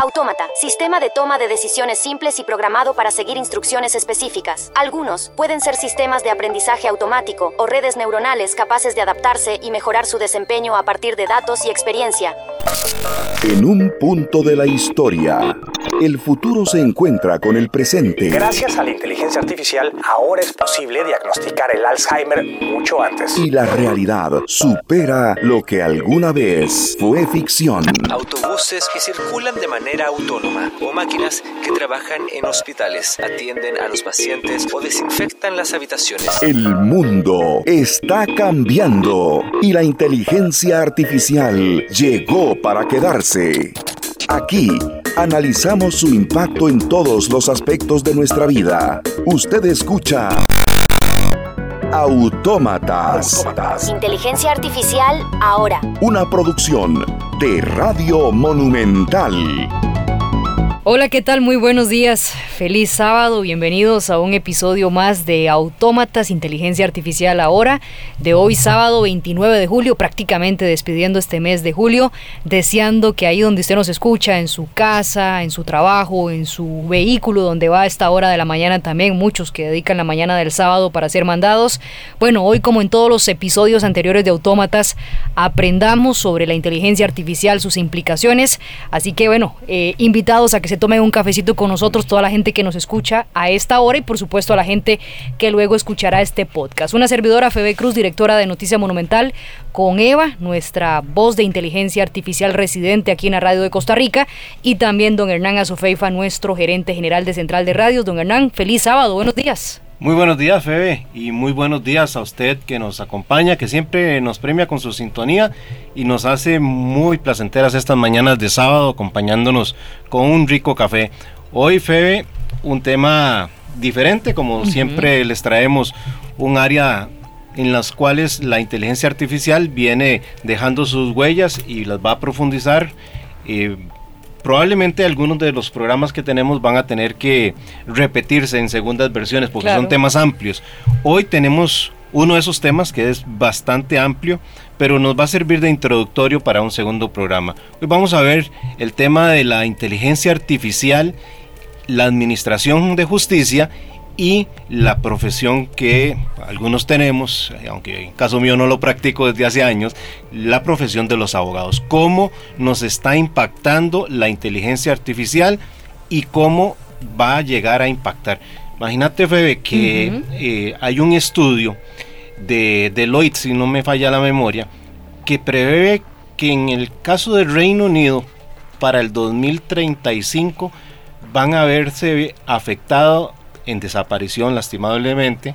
Autómata, sistema de toma de decisiones simples y programado para seguir instrucciones específicas. Algunos pueden ser sistemas de aprendizaje automático o redes neuronales capaces de adaptarse y mejorar su desempeño a partir de datos y experiencia. En un punto de la historia, el futuro se encuentra con el presente. Gracias a la inteligencia artificial, ahora es posible diagnosticar el Alzheimer mucho antes. Y la realidad supera lo que alguna vez fue ficción. Autobuses que circulan de manera autónoma o máquinas que trabajan en hospitales, atienden a los pacientes o desinfectan las habitaciones. El mundo está cambiando y la inteligencia artificial llegó para quedarse. Aquí analizamos su impacto en todos los aspectos de nuestra vida. Usted escucha Autómatas. Inteligencia artificial ahora. Una producción de Radio Monumental. Hola, ¿qué tal? Muy buenos días. Feliz sábado. Bienvenidos a un episodio más de Autómatas Inteligencia Artificial ahora, de hoy sábado 29 de julio, prácticamente despidiendo este mes de julio, deseando que ahí donde usted nos escucha, en su casa, en su trabajo, en su vehículo, donde va a esta hora de la mañana también, muchos que dedican la mañana del sábado para ser mandados. Bueno, hoy como en todos los episodios anteriores de Autómatas, aprendamos sobre la inteligencia artificial, sus implicaciones. Así que bueno, eh, invitados a que se tome un cafecito con nosotros, toda la gente que nos escucha a esta hora y por supuesto a la gente que luego escuchará este podcast. Una servidora, Febe Cruz, directora de Noticia Monumental, con Eva, nuestra voz de inteligencia artificial residente aquí en la radio de Costa Rica, y también don Hernán Azofeifa, nuestro gerente general de Central de Radios. Don Hernán, feliz sábado, buenos días. Muy buenos días, Febe, y muy buenos días a usted que nos acompaña, que siempre nos premia con su sintonía y nos hace muy placenteras estas mañanas de sábado acompañándonos con un rico café. Hoy, Febe, un tema diferente, como siempre les traemos un área en las cuales la inteligencia artificial viene dejando sus huellas y las va a profundizar. Eh, probablemente algunos de los programas que tenemos van a tener que repetirse en segundas versiones porque son temas amplios. Hoy tenemos uno de esos temas que es bastante amplio, pero nos va a servir de introductorio para un segundo programa. Hoy vamos a ver el tema de la inteligencia artificial, la administración de justicia y la profesión que algunos tenemos, aunque en caso mío no lo practico desde hace años, la profesión de los abogados. ¿Cómo nos está impactando la inteligencia artificial y cómo va a llegar a impactar? Imagínate, Febe, que eh, hay un estudio de Deloitte, si no me falla la memoria, que prevé que en el caso del Reino Unido, para el 2035, van a verse afectados en desaparición lastimablemente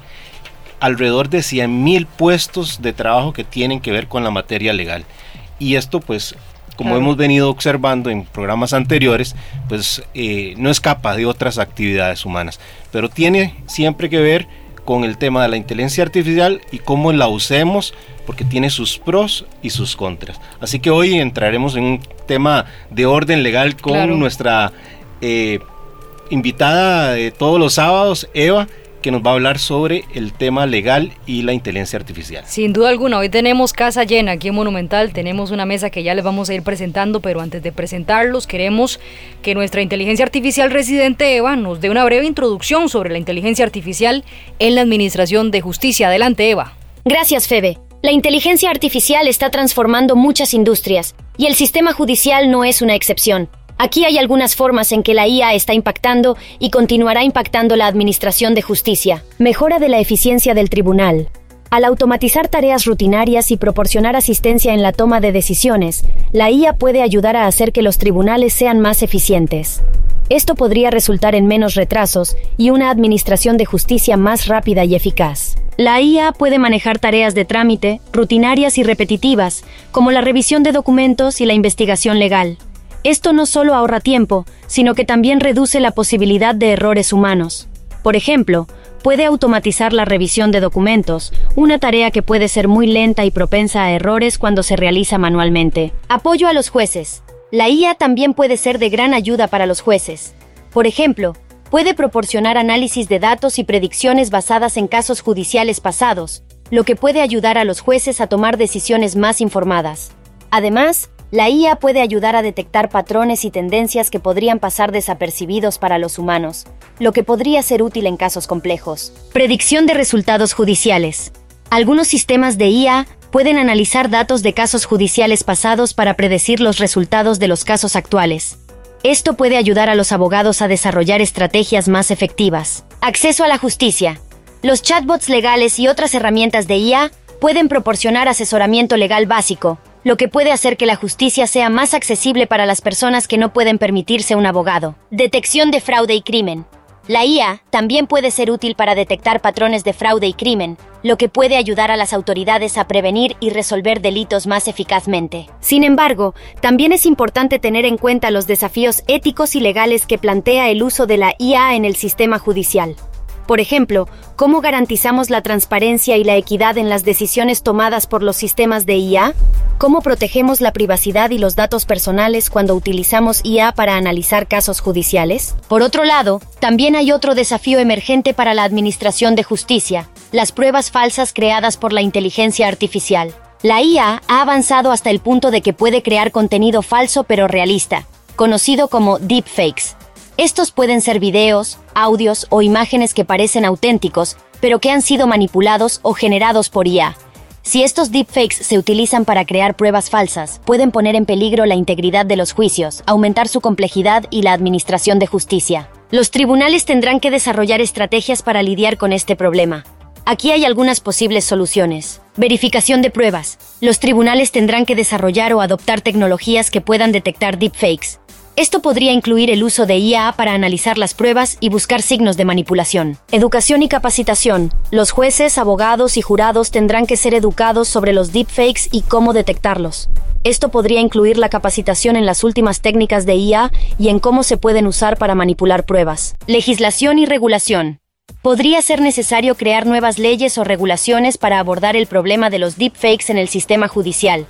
alrededor de 100.000 puestos de trabajo que tienen que ver con la materia legal. Y esto pues como hemos venido observando en programas anteriores, pues eh, no escapa de otras actividades humanas, pero tiene siempre que ver con el tema de la inteligencia artificial y cómo la usemos, porque tiene sus pros y sus contras. Así que hoy entraremos en un tema de orden legal con nuestra eh, invitada de todos los sábados, Eva, que nos va a hablar sobre el tema legal y la inteligencia artificial. Sin duda alguna, hoy tenemos casa llena aquí en Monumental, tenemos una mesa que ya les vamos a ir presentando, pero antes de presentarlos queremos que nuestra inteligencia artificial residente Eva nos dé una breve introducción sobre la inteligencia artificial en la Administración de Justicia. Adelante, Eva. Gracias, Febe. La inteligencia artificial está transformando muchas industrias y el sistema judicial no es una excepción. Aquí hay algunas formas en que la IA está impactando y continuará impactando la administración de justicia. Mejora de la eficiencia del tribunal. Al automatizar tareas rutinarias y proporcionar asistencia en la toma de decisiones, la IA puede ayudar a hacer que los tribunales sean más eficientes. Esto podría resultar en menos retrasos y una administración de justicia más rápida y eficaz. La IA puede manejar tareas de trámite, rutinarias y repetitivas, como la revisión de documentos y la investigación legal. Esto no solo ahorra tiempo, sino que también reduce la posibilidad de errores humanos. Por ejemplo, puede automatizar la revisión de documentos, una tarea que puede ser muy lenta y propensa a errores cuando se realiza manualmente. Apoyo a los jueces. La IA también puede ser de gran ayuda para los jueces. Por ejemplo, puede proporcionar análisis de datos y predicciones basadas en casos judiciales pasados, lo que puede ayudar a los jueces a tomar decisiones más informadas. Además, La IA puede ayudar a detectar patrones y tendencias que podrían pasar desapercibidos para los humanos, lo que podría ser útil en casos complejos. Predicción de resultados judiciales. Algunos sistemas de IA pueden analizar datos de casos judiciales pasados para predecir los resultados de los casos actuales. Esto puede ayudar a los abogados a desarrollar estrategias más efectivas. Acceso a la justicia. Los chatbots legales y otras herramientas de IA pueden proporcionar asesoramiento legal básico, lo que puede hacer que la justicia sea más accesible para las personas que no pueden permitirse un abogado. Detección de fraude y crimen. La IA también puede ser útil para detectar patrones de fraude y crimen, lo que puede ayudar a las autoridades a prevenir y resolver delitos más eficazmente. Sin embargo, también es importante tener en cuenta los desafíos éticos y legales que plantea el uso de la IA en el sistema judicial. Por ejemplo, ¿cómo garantizamos la transparencia y la equidad en las decisiones tomadas por los sistemas de IA? ¿Cómo protegemos la privacidad y los datos personales cuando utilizamos IA para analizar casos judiciales? Por otro lado, también hay otro desafío emergente para la Administración de Justicia, las pruebas falsas creadas por la inteligencia artificial. La IA ha avanzado hasta el punto de que puede crear contenido falso pero realista, conocido como deepfakes estos pueden ser videos, audios o imágenes que parecen auténticos, pero que han sido manipulados o generados por IA. Si estos deepfakes se utilizan para crear pruebas falsas, pueden poner en peligro la integridad de los juicios, aumentar su complejidad y la administración de justicia. Los tribunales tendrán que desarrollar estrategias para lidiar con este problema. Aquí hay algunas posibles soluciones. Verificación de pruebas. Los tribunales tendrán que desarrollar o adoptar tecnologías que puedan detectar deepfakes, esto podría incluir el uso de IA para analizar las pruebas y buscar signos de manipulación. Educación y capacitación. Los jueces, abogados y jurados tendrán que ser educados sobre los deepfakes y cómo detectarlos. Esto podría incluir la capacitación en las últimas técnicas de IA y en cómo se pueden usar para manipular pruebas. Legislación y regulación. Podría ser necesario crear nuevas leyes o regulaciones para abordar el problema de los deepfakes en el sistema judicial.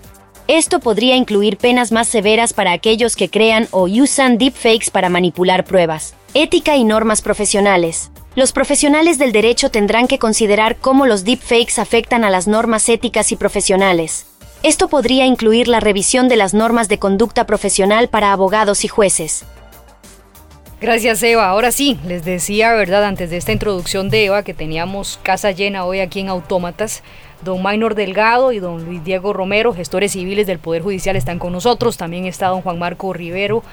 Esto podría incluir penas más severas para aquellos que crean o usan deepfakes para manipular pruebas. Ética y normas profesionales. Los profesionales del derecho tendrán que considerar cómo los deepfakes afectan a las normas éticas y profesionales. Esto podría incluir la revisión de las normas de conducta profesional para abogados y jueces. Gracias Eva. Ahora sí, les decía, ¿verdad? Antes de esta introducción de Eva que teníamos casa llena hoy aquí en Autómatas don Maynor Delgado y don Luis Diego Romero, gestores civiles del Poder Judicial, están con nosotros. También está don Juan Marco Rivero,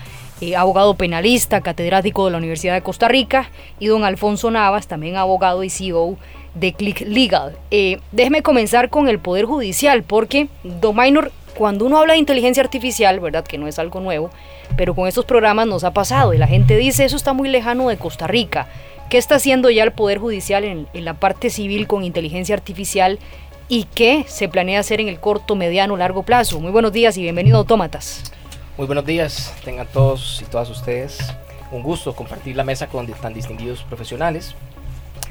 eh, abogado penalista, catedrático de la Universidad de Costa Rica, y don Alfonso Navas, también abogado y CEO de Click Legal. Eh, déjeme comenzar con el Poder Judicial, porque, don Maynor, cuando uno habla de inteligencia artificial, ¿verdad? Que no es algo nuevo, pero con estos programas nos ha pasado y la gente dice eso está muy lejano de Costa Rica. ¿Qué está haciendo ya el Poder Judicial en, en la parte civil con inteligencia artificial y qué se planea hacer en el corto, mediano, largo plazo. Muy buenos días y bienvenido a Autómatas. Muy buenos días, tengan todos y todas ustedes un gusto compartir la mesa con tan distinguidos profesionales.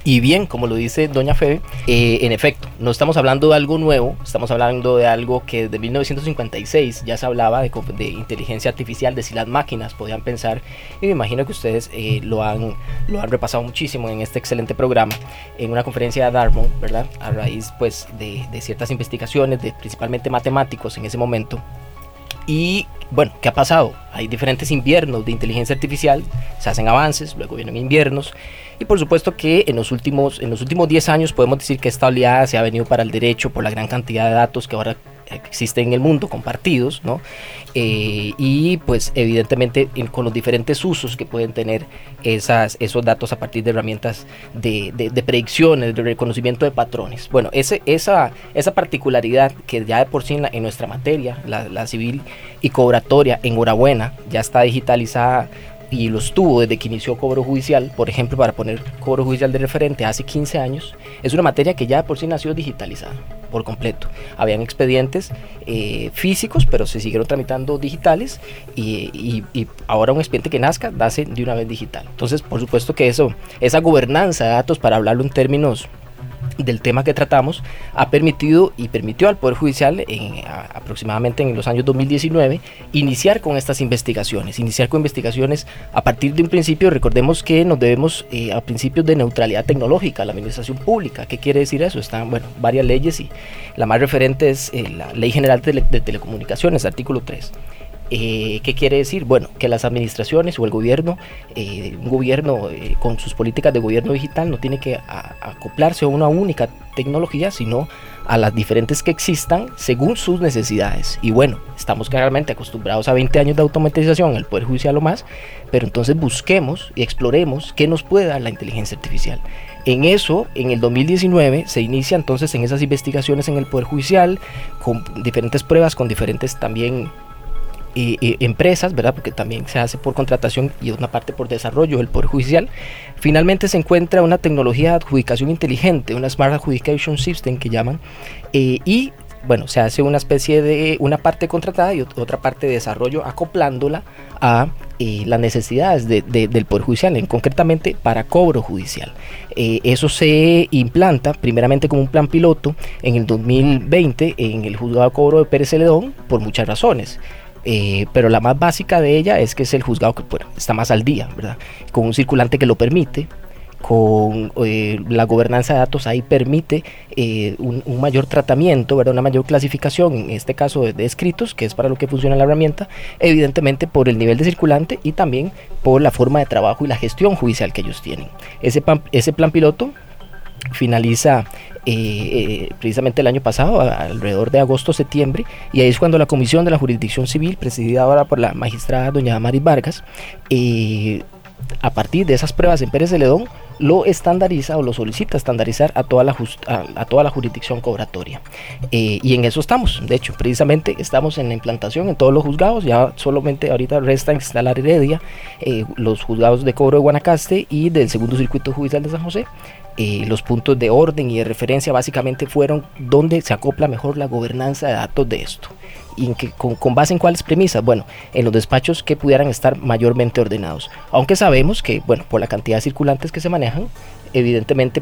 Y bien, como lo dice doña Febe, eh, en efecto, no estamos hablando de algo nuevo, estamos hablando de algo que desde 1956 ya se hablaba de, de inteligencia artificial, de si las máquinas podían pensar, y me imagino que ustedes eh, lo, han, lo han repasado muchísimo en este excelente programa, en una conferencia de Dartmouth, ¿verdad? A raíz pues de, de ciertas investigaciones, de principalmente matemáticos en ese momento, y bueno, ¿qué ha pasado? Hay diferentes inviernos de inteligencia artificial, se hacen avances, luego vienen inviernos. Y por supuesto que en los últimos en los últimos 10 años podemos decir que esta oleada se ha venido para el derecho por la gran cantidad de datos que ahora existen en el mundo compartidos, ¿no? Eh, y pues evidentemente con los diferentes usos que pueden tener esas, esos datos a partir de herramientas de, de, predicciones, de reconocimiento de patrones. Bueno, ese, esa, esa particularidad que ya de por sí en, nuestra materia, la, la civil y cobratoria, enhorabuena, ya está digitalizada y los tuvo desde que inició cobro judicial, por ejemplo, para poner cobro judicial de referente hace 15 años, es una materia que ya por sí nació digitalizada por completo. Habían expedientes eh, físicos, pero se siguieron tramitando digitales y, y, ahora un expediente que nazca, nace de una vez digital. Entonces, por supuesto que eso, esa gobernanza de datos, para hablarlo en términos del tema que tratamos ha permitido y permitió al Poder Judicial en, aproximadamente en los años 2019 iniciar con estas investigaciones, iniciar con investigaciones a partir de un principio, recordemos que nos debemos eh, a principios de neutralidad tecnológica, la administración pública, ¿qué quiere decir eso? Están, bueno, varias leyes y la más referente es eh, la Ley General de, de Telecomunicaciones, artículo 3 Eh, ¿Qué quiere decir? Bueno, que las administraciones o el gobierno, eh, un gobierno eh, con sus políticas de gobierno digital no tiene que acoplarse a una única tecnología, sino a las diferentes que existan según sus necesidades. Y bueno, estamos claramente acostumbrados a 20 años de automatización el Poder Judicial o más, pero entonces busquemos y exploremos qué nos puede dar la inteligencia artificial. En eso, en el 2019, se inicia entonces en esas investigaciones en el Poder Judicial, con diferentes pruebas, con diferentes también empresas, ¿verdad? Porque también se hace por contratación y una parte por desarrollo del Poder Judicial. Finalmente se encuentra una tecnología de adjudicación inteligente, una Smart Adjudication System que llaman, eh, y bueno, se hace una especie de una parte contratada y otra parte de desarrollo acoplándola a eh, las necesidades del Poder Judicial, en, concretamente para cobro judicial. Eh, eso se implanta primeramente como un plan piloto en el 2020 en el juzgado de cobro de Pérez Celedón por muchas razones. Eh, pero la más básica de ella es que es el juzgado que está más al día, ¿verdad? Con un circulante que lo permite, con eh, la gobernanza de datos ahí permite eh, un, mayor tratamiento, ¿verdad? una mayor clasificación, en este caso de, escritos, que es para lo que funciona la herramienta, evidentemente por el nivel de circulante y también por la forma de trabajo y la gestión judicial que ellos tienen. Ese, ese plan piloto finaliza eh, precisamente el año pasado, alrededor de agosto-septiembre, y ahí es cuando la Comisión de la Jurisdicción Civil, presidida ahora por la magistrada doña Maris Vargas, a partir de esas pruebas en Pérez Celedón, lo estandariza o lo solicita estandarizar a toda la, a, toda la jurisdicción cobratoria. Eh, y en eso estamos. De hecho, precisamente estamos en la implantación en todos los juzgados. Ya solamente ahorita resta instalar Heredia, eh, los juzgados de cobro de Guanacaste y del segundo circuito judicial de San José. Eh, los puntos de orden y de referencia básicamente fueron donde se acopla mejor la gobernanza de datos de esto y con, base en cuáles premisas, bueno, en los despachos que pudieran estar mayormente ordenados. Aunque sabemos que, bueno, por la cantidad de circulantes que se manejan, evidentemente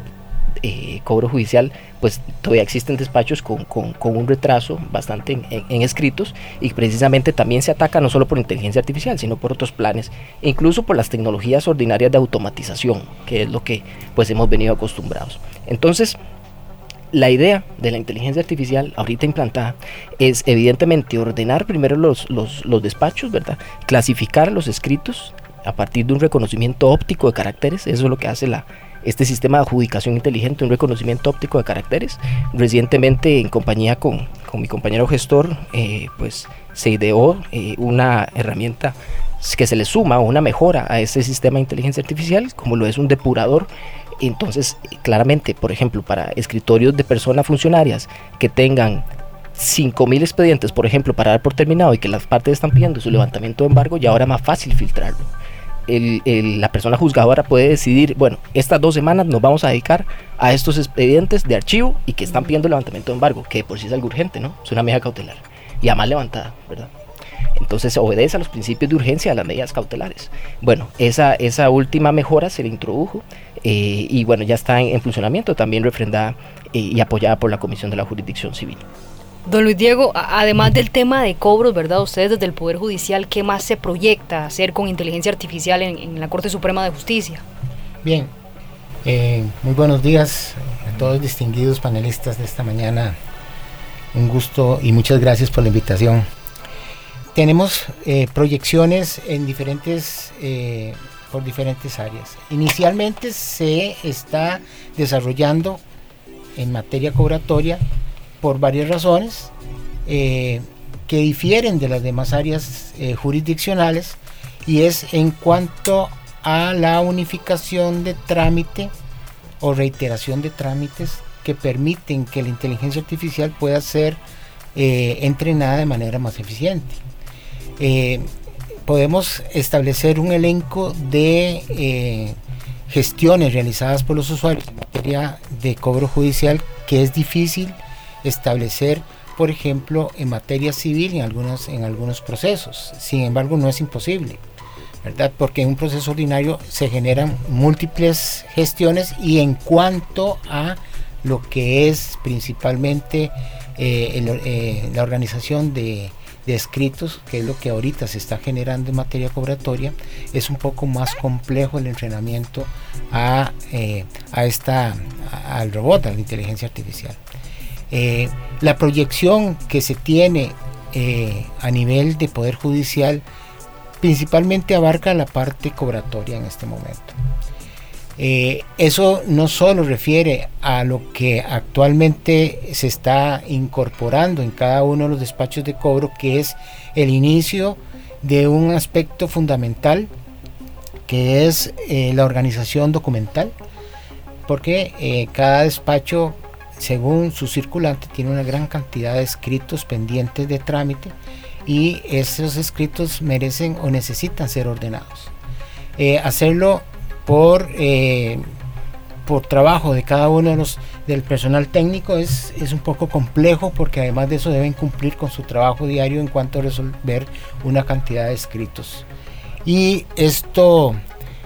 eh, cobro judicial, pues todavía existen despachos con, un retraso bastante en, escritos y precisamente también se ataca no solo por inteligencia artificial, sino por otros planes, e incluso por las tecnologías ordinarias de automatización, que es lo que pues hemos venido acostumbrados. Entonces, la idea de la inteligencia artificial ahorita implantada es evidentemente ordenar primero los, los, despachos, ¿verdad? Clasificar los escritos a partir de un reconocimiento óptico de caracteres, eso es lo que hace la, este sistema de adjudicación inteligente, un reconocimiento óptico de caracteres. Recientemente en compañía con, mi compañero gestor, eh, pues se ideó eh, una herramienta que se le suma una mejora a ese sistema de inteligencia artificial, como lo es un depurador entonces, claramente, por ejemplo, para escritorios de personas funcionarias que tengan 5.000 expedientes, por ejemplo, para dar por terminado y que las partes están pidiendo su levantamiento de embargo, ya ahora es más fácil filtrarlo. La persona juzgadora puede decidir, bueno, estas dos semanas nos vamos a dedicar a estos expedientes de archivo y que están pidiendo levantamiento de embargo, que por sí es algo urgente, ¿no? Es una medida cautelar. Y además levantada, ¿verdad? Entonces obedece a los principios de urgencia de las medidas cautelares. Bueno, esa, esa última mejora se le introdujo eh, y bueno, ya está en, funcionamiento, también refrendada eh, y apoyada por la Comisión de la Jurisdicción Civil. Don Luis Diego, además del tema de cobros, ¿verdad? Ustedes desde el Poder Judicial, ¿qué más se proyecta hacer con inteligencia artificial en, la Corte Suprema de Justicia? Bien, eh, muy buenos días a todos distinguidos panelistas de esta mañana. Un gusto y muchas gracias por la invitación tenemos eh, proyecciones en diferentes, eh, por diferentes áreas. Inicialmente se está desarrollando en materia cobratoria por varias razones eh, que difieren de las demás áreas jurisdiccionales y es en cuanto a la unificación de trámite o reiteración de trámites que permiten que la inteligencia artificial pueda ser entrenada de manera más eficiente. Eh, podemos establecer un elenco de eh, gestiones realizadas por los usuarios en materia de cobro judicial que es difícil establecer, por ejemplo, en materia civil en algunos, en algunos procesos. Sin embargo, no es imposible. ¿verdad? Porque en un proceso ordinario se generan múltiples gestiones y en cuanto a lo que es principalmente eh, la organización de de escritos, que es lo que ahorita se está generando en materia cobratoria, es un poco más complejo el entrenamiento a, eh, a esta, al robot, a la inteligencia artificial. Eh, la proyección que se tiene eh, a nivel de Poder Judicial principalmente abarca la parte cobratoria en este momento. Eh, eso no solo refiere a lo que actualmente se está incorporando en cada uno de los despachos de cobro, que es el inicio de un aspecto fundamental, que es la organización documental, porque cada despacho, según su circulante, tiene una gran cantidad de escritos pendientes de trámite y esos escritos merecen o necesitan ser ordenados. hacerlo por, eh, por trabajo de cada uno de los del personal técnico es, es un poco complejo porque además de eso deben cumplir con su trabajo diario en cuanto a resolver una cantidad de escritos. Y esto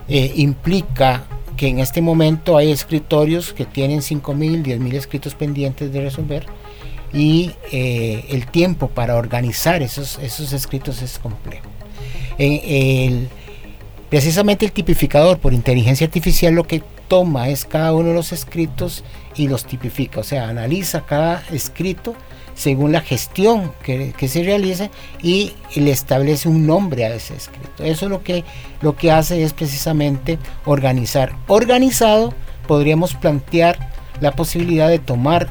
eh, implica que en este momento hay escritorios que tienen 5.000, 10.000 escritos pendientes de resolver y eh, el tiempo para organizar esos, esos escritos es complejo. el, Precisamente el tipificador por inteligencia artificial lo que toma es cada uno de los escritos y los tipifica, o sea, analiza cada escrito según la gestión que, se realice y le establece un nombre a ese escrito. Eso lo que, lo que hace es precisamente organizar. Organizado podríamos plantear la posibilidad de tomar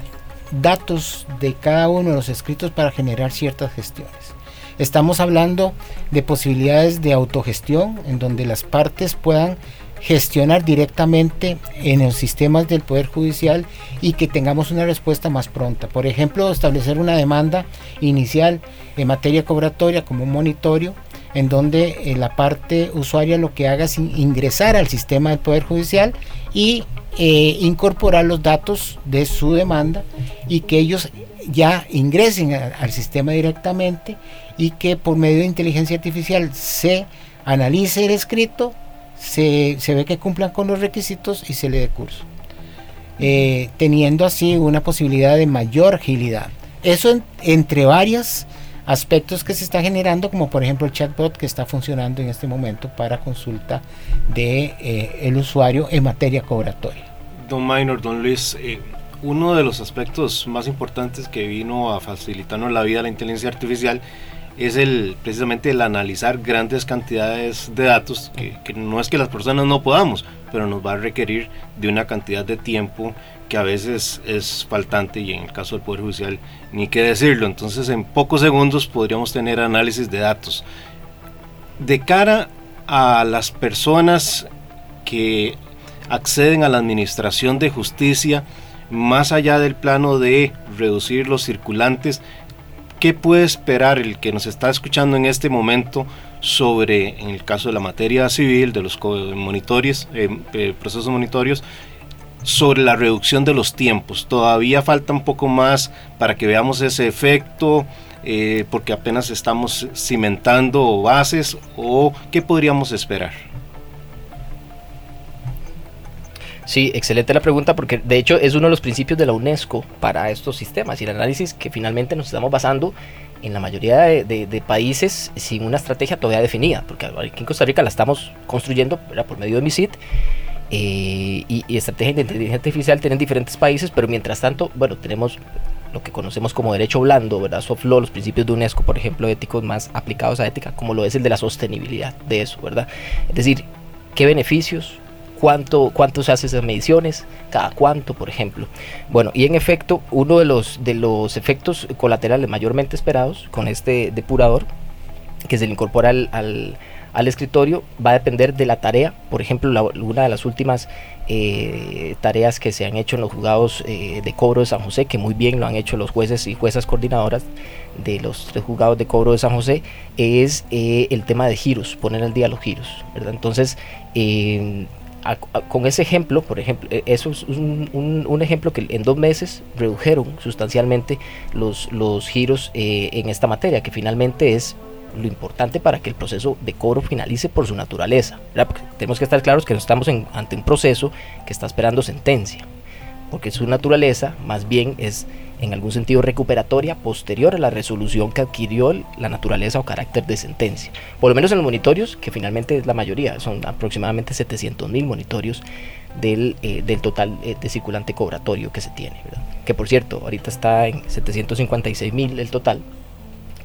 datos de cada uno de los escritos para generar ciertas gestiones. Estamos hablando de posibilidades de autogestión en donde las partes puedan gestionar directamente en los sistemas del Poder Judicial y que tengamos una respuesta más pronta. Por ejemplo, establecer una demanda inicial en materia cobratoria como un monitorio en donde eh, la parte usuaria lo que haga es ingresar al sistema del Poder Judicial y eh, incorporar los datos de su demanda y que ellos ya ingresen al sistema directamente y que por medio de inteligencia artificial se analice el escrito, se, ve que cumplan con los requisitos y se le dé curso. Eh, teniendo así una posibilidad de mayor agilidad. Eso entre varios aspectos que se está generando, como por ejemplo el chatbot que está funcionando en este momento para consulta de eh, el usuario en materia cobratoria. Don Minor, don Luis, eh, uno de los aspectos más importantes que vino a facilitarnos la vida la inteligencia artificial es el precisamente el analizar grandes cantidades de datos que, no es que las personas no podamos pero nos va a requerir de una cantidad de tiempo que a veces es faltante y en el caso del Poder Judicial ni qué decirlo. Entonces en pocos segundos podríamos tener análisis de datos. De cara a las personas que acceden a la administración de justicia más allá del plano de reducir los circulantes, ¿qué puede esperar el que nos está escuchando en este momento sobre, en el caso de la materia civil, de los monitores, eh, eh, procesos monitorios, sobre la reducción de los tiempos? Todavía falta un poco más para que veamos ese efecto, eh, porque apenas estamos cimentando bases, o qué podríamos esperar? Sí, excelente la pregunta porque de hecho es uno de los principios de la UNESCO para estos sistemas y el análisis que finalmente nos estamos basando en la mayoría de, países sin una estrategia todavía definida, porque aquí en Costa Rica la estamos construyendo por medio de MISIT eh, y, y de inteligencia artificial tienen diferentes países, pero mientras tanto, bueno, tenemos lo que conocemos como derecho blando, ¿verdad? Soft law, los principios de UNESCO, por ejemplo, éticos más aplicados a ética, como lo es el de la sostenibilidad de eso, ¿verdad? Es decir, qué beneficios cuánto, cuánto se hace esas mediciones, cada cuánto, por ejemplo. Bueno, y en efecto, uno de los, de los efectos colaterales mayormente esperados con este depurador, que se le incorpora al, al, escritorio, va a depender de la tarea. Por ejemplo, una de las últimas eh, tareas que se han hecho en los juzgados eh, de cobro de San José, que muy bien lo han hecho los jueces y juezas coordinadoras de los tres juzgados de cobro de San José, es eh, el tema de giros, poner al día los giros. ¿verdad? Entonces, con ese ejemplo, por ejemplo, e, eso es un, ejemplo que en dos meses redujeron sustancialmente los, los giros eh, en esta materia, que finalmente es lo importante para que el proceso de cobro finalice por su naturaleza. tenemos que estar claros que no estamos ante un proceso que está esperando sentencia, porque su naturaleza más bien es en algún sentido recuperatoria posterior a la resolución que adquirió la naturaleza o carácter de sentencia. Por lo menos en los monitorios, que finalmente es la mayoría, son aproximadamente 700 mil monitorios del, eh, del total eh, de circulante cobratorio que se tiene. Que por cierto, ahorita está en 756 mil el total.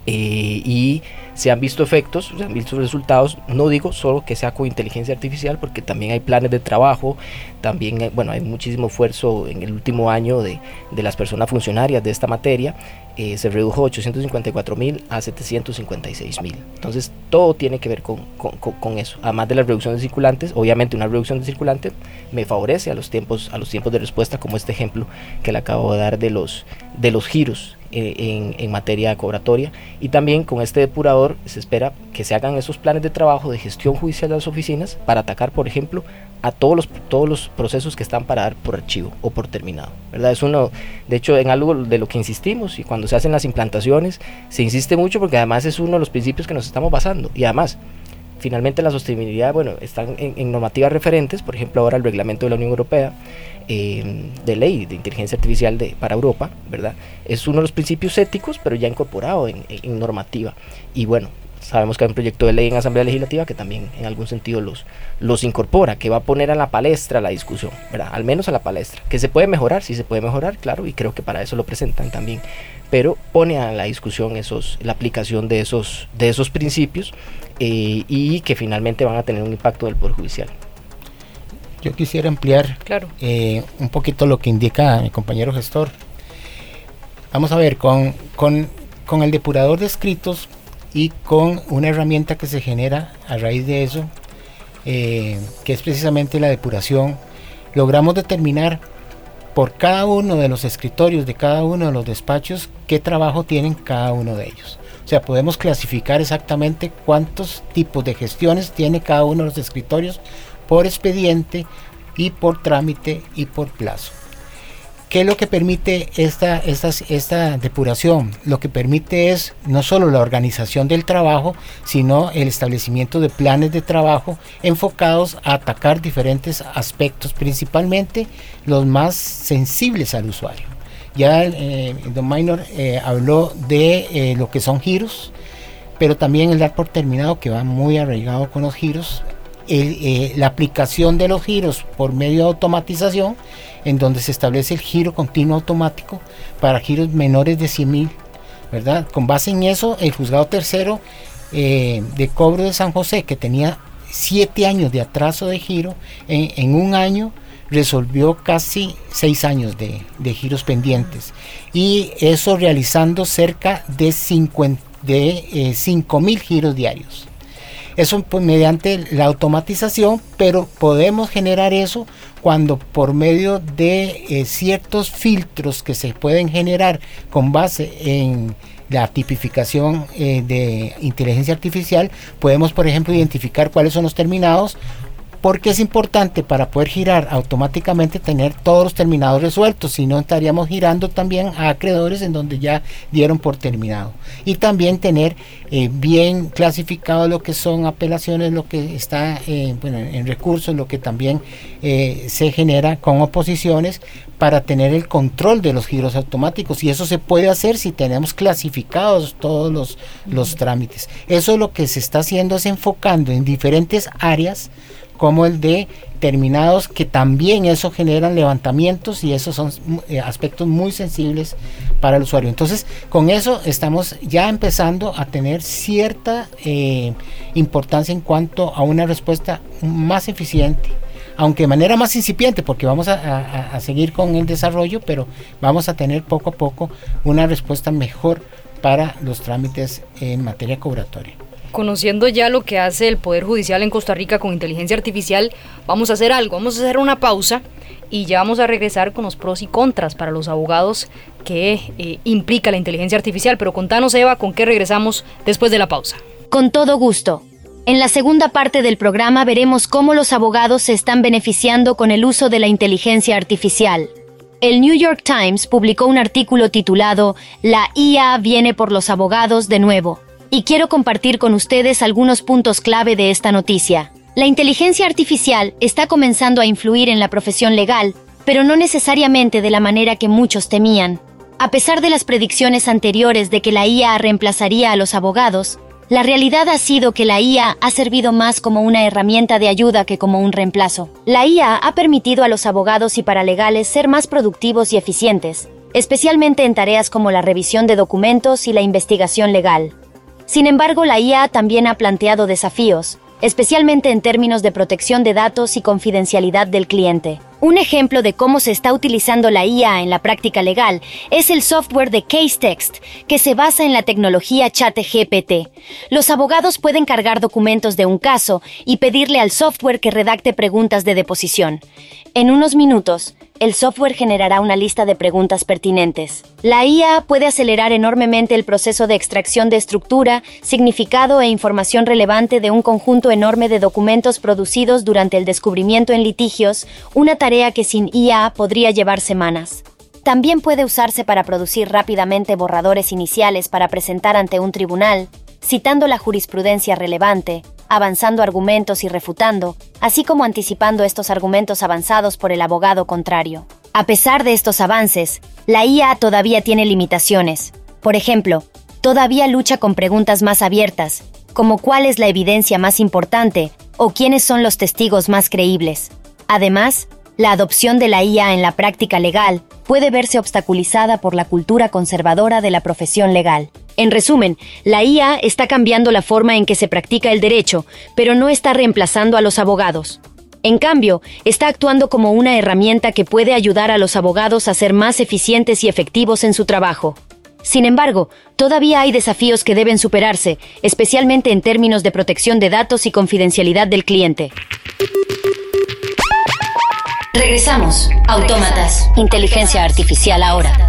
eh, y se han visto efectos, se han visto resultados, no digo solo que sea con inteligencia artificial, porque también hay planes de trabajo, también, eh, bueno, hay muchísimo esfuerzo en el último año de, de las personas funcionarias de esta materia, eh, se redujo 854 mil a 756 mil. Entonces, todo tiene que ver con, con, eso. Además de la reducción de circulantes, obviamente una reducción de circulantes me favorece a los tiempos, a los tiempos de respuesta, como este ejemplo que le acabo de dar de los, de los giros en, en, materia cobratoria. Y también con este depurador se espera que se hagan esos planes de trabajo de gestión judicial de las oficinas para atacar, por ejemplo, a todos los, todos los procesos que están para dar por archivo o por terminado. ¿verdad? Es uno, de hecho, en algo de lo que insistimos y cuando se hacen las implantaciones se insiste mucho porque además es uno de los principios que nos estamos basando. Y además, finalmente la sostenibilidad, bueno, están en, normativas referentes, por ejemplo ahora el reglamento de la Unión Europea eh, de ley de inteligencia artificial de, para Europa, ¿verdad? Es uno de los principios éticos, pero ya incorporado en, en normativa. Y bueno, Sabemos que hay un proyecto de ley en Asamblea Legislativa que también en algún sentido los, los incorpora, que va a poner a la palestra la discusión, ¿verdad? Al menos a la palestra. Que se puede mejorar, sí se puede mejorar, claro, y creo que para eso lo presentan también. Pero pone a la discusión esos, la aplicación de esos, de esos principios eh, y que finalmente van a tener un impacto del Poder Judicial. Yo quisiera ampliar claro. eh, un poquito lo que indica mi compañero gestor. Vamos a ver, con, con, con el depurador de escritos y con una herramienta que se genera a raíz de eso, eh, que es precisamente la depuración, logramos determinar por cada uno de los escritorios de cada uno de los despachos qué trabajo tienen cada uno de ellos. O sea, podemos clasificar exactamente cuántos tipos de gestiones tiene cada uno de los escritorios por expediente y por trámite y por plazo. ¿Qué es lo que permite esta, esta, esta depuración? Lo que permite es no solo la organización del trabajo, sino el establecimiento de planes de trabajo enfocados a atacar diferentes aspectos, principalmente los más sensibles al usuario. Ya eh, Don Minor eh, habló de eh, lo que son giros, pero también el dar por terminado que va muy arraigado con los giros, eh, la aplicación de los giros por medio de automatización en donde se establece el giro continuo automático para giros menores de 100 mil, ¿verdad? Con base en eso, el juzgado tercero eh, de cobro de San José, que tenía 7 años de atraso de giro, en, un año resolvió casi 6 años de, giros pendientes. Y eso realizando cerca de 5 de, eh, giros diarios. Eso pues, mediante la automatización, pero podemos generar eso cuando por medio de eh, ciertos filtros que se pueden generar con base en la tipificación eh, de inteligencia artificial, podemos por ejemplo identificar cuáles son los terminados porque es importante para poder girar automáticamente tener todos los terminados resueltos, si no estaríamos girando también a acreedores en donde ya dieron por terminado. Y también tener eh, bien clasificado lo que son apelaciones, lo que está eh, en recursos, lo que también eh, se genera con oposiciones para tener el control de los giros automáticos. Y eso se puede hacer si tenemos clasificados todos los, los trámites. Eso es lo que se está haciendo es enfocando en diferentes áreas como el de terminados que también eso generan levantamientos y esos son eh, aspectos muy sensibles para el usuario. Entonces, con eso estamos ya empezando a tener cierta eh, importancia en cuanto a una respuesta más eficiente, aunque de manera más incipiente, porque vamos a, a seguir con el desarrollo, pero vamos a tener poco a poco una respuesta mejor para los trámites en materia cobratoria conociendo ya lo que hace el Poder Judicial en Costa Rica con inteligencia artificial, vamos a hacer algo, vamos a hacer una pausa y ya vamos a regresar con los pros y contras para los abogados que eh, implica la inteligencia artificial. Pero contanos, Eva, con qué regresamos después de la pausa. Con todo gusto. En la segunda parte del programa veremos cómo los abogados se están beneficiando con el uso de la inteligencia artificial. El New York Times publicó un artículo titulado La IA viene por los abogados de nuevo y quiero compartir con ustedes algunos puntos clave de esta noticia. La inteligencia artificial está comenzando a influir en la profesión legal, pero no necesariamente de la manera que muchos temían. A pesar de las predicciones anteriores de que la IA reemplazaría a los abogados, la realidad ha sido que la IA ha servido más como una herramienta de ayuda que como un reemplazo. La IA ha permitido a los abogados y paralegales ser más productivos y eficientes, especialmente en tareas como la revisión de documentos y la investigación legal. Sin embargo, la IA también ha planteado desafíos, especialmente en términos de protección de datos y confidencialidad del cliente. Un ejemplo de cómo se está utilizando la IA en la práctica legal es el software de CaseText, que se basa en la tecnología ChatGPT. Los abogados pueden cargar documentos de un caso y pedirle al software que redacte preguntas de deposición. En unos minutos, el software generará una lista de preguntas pertinentes. La IA puede acelerar enormemente el proceso de extracción de estructura, significado e información relevante de un conjunto enorme de documentos producidos durante el descubrimiento en litigios, una tarea que sin IA podría llevar semanas. También puede usarse para producir rápidamente borradores iniciales para presentar ante un tribunal, citando la jurisprudencia relevante, avanzando argumentos y refutando, así como anticipando estos argumentos avanzados por el abogado contrario. A pesar de estos avances, la IA todavía tiene limitaciones. Por ejemplo, todavía lucha con preguntas más abiertas, como cuál es la evidencia más importante o quiénes son los testigos más creíbles. Además, la adopción de la IA en la práctica legal puede verse obstaculizada por la cultura conservadora de la profesión legal. En resumen, la IA está cambiando la forma en que se practica el derecho, pero no está reemplazando a los abogados. En cambio, está actuando como una herramienta que puede ayudar a los abogados a ser más eficientes y efectivos en su trabajo. Sin embargo, todavía hay desafíos que deben superarse, especialmente en términos de protección de datos y confidencialidad del cliente. Regresamos. Autómatas. Inteligencia artificial ahora.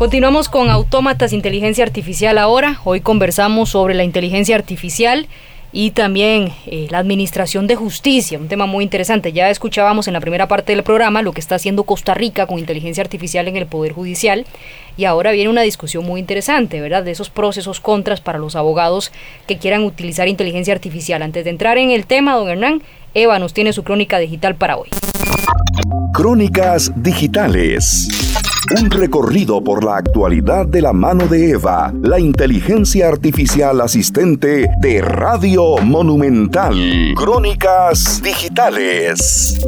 Continuamos con Autómatas Inteligencia Artificial ahora. Hoy conversamos sobre la inteligencia artificial y también eh, la administración de justicia, un tema muy interesante. Ya escuchábamos en la primera parte del programa lo que está haciendo Costa Rica con inteligencia artificial en el Poder Judicial y ahora viene una discusión muy interesante, ¿verdad? De esos procesos contras para los abogados que quieran utilizar inteligencia artificial. Antes de entrar en el tema, don Hernán, Eva nos tiene su crónica digital para hoy. Crónicas digitales. Un recorrido por la actualidad de la mano de Eva, la inteligencia artificial asistente de Radio Monumental. Crónicas digitales.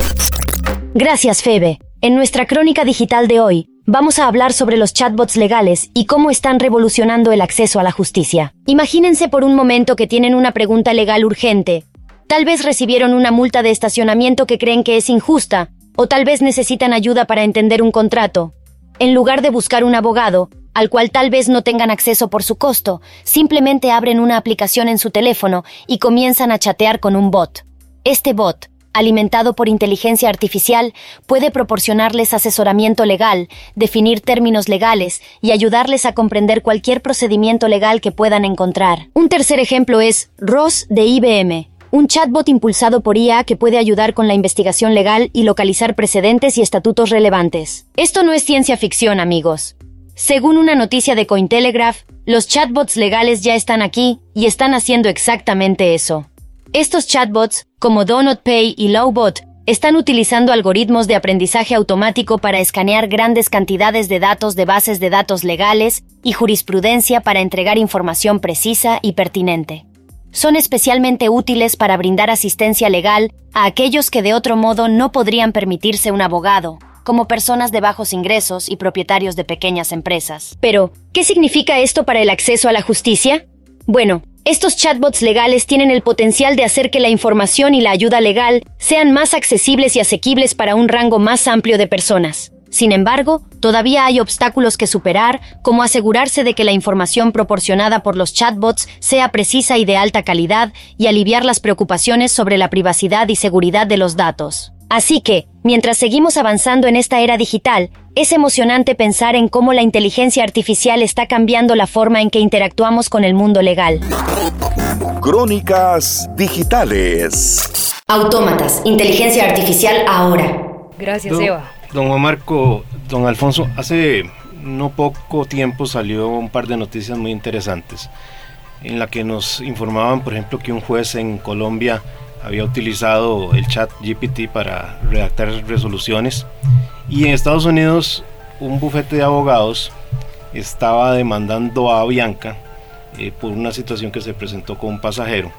Gracias, Febe. En nuestra crónica digital de hoy, vamos a hablar sobre los chatbots legales y cómo están revolucionando el acceso a la justicia. Imagínense por un momento que tienen una pregunta legal urgente. Tal vez recibieron una multa de estacionamiento que creen que es injusta, o tal vez necesitan ayuda para entender un contrato. En lugar de buscar un abogado, al cual tal vez no tengan acceso por su costo, simplemente abren una aplicación en su teléfono y comienzan a chatear con un bot. Este bot, alimentado por inteligencia artificial, puede proporcionarles asesoramiento legal, definir términos legales y ayudarles a comprender cualquier procedimiento legal que puedan encontrar. Un tercer ejemplo es Ross de IBM, un chatbot impulsado por IA que puede ayudar con la investigación legal y localizar precedentes y estatutos relevantes. Esto no es ciencia ficción, amigos. Según una noticia de Cointelegraph, los chatbots legales ya están aquí y están haciendo exactamente eso. Estos chatbots, como DonutPay y Lowbot, están utilizando algoritmos de aprendizaje automático para escanear grandes cantidades de datos de bases de datos legales y jurisprudencia para entregar información precisa y pertinente son especialmente útiles para brindar asistencia legal a aquellos que de otro modo no podrían permitirse un abogado, como personas de bajos ingresos y propietarios de pequeñas empresas. Pero, ¿qué significa esto para el acceso a la justicia? Bueno, estos chatbots legales tienen el potencial de hacer que la información y la ayuda legal sean más accesibles y asequibles para un rango más amplio de personas. Sin embargo, todavía hay obstáculos que superar, como asegurarse de que la información proporcionada por los chatbots sea precisa y de alta calidad y aliviar las preocupaciones sobre la privacidad y seguridad de los datos. Así que, mientras seguimos avanzando en esta era digital, es emocionante pensar en cómo la inteligencia artificial está cambiando la forma en que interactuamos con el mundo legal. Crónicas digitales. Autómatas, inteligencia artificial ahora. Gracias, Eva. Don Juan Marco, don Alfonso, hace no poco tiempo salió un par de noticias muy interesantes en la que nos informaban, por ejemplo, que un juez en Colombia había utilizado el chat GPT para redactar resoluciones y en Estados Unidos un bufete de abogados estaba demandando a Bianca eh, por una situación que se presentó con un pasajero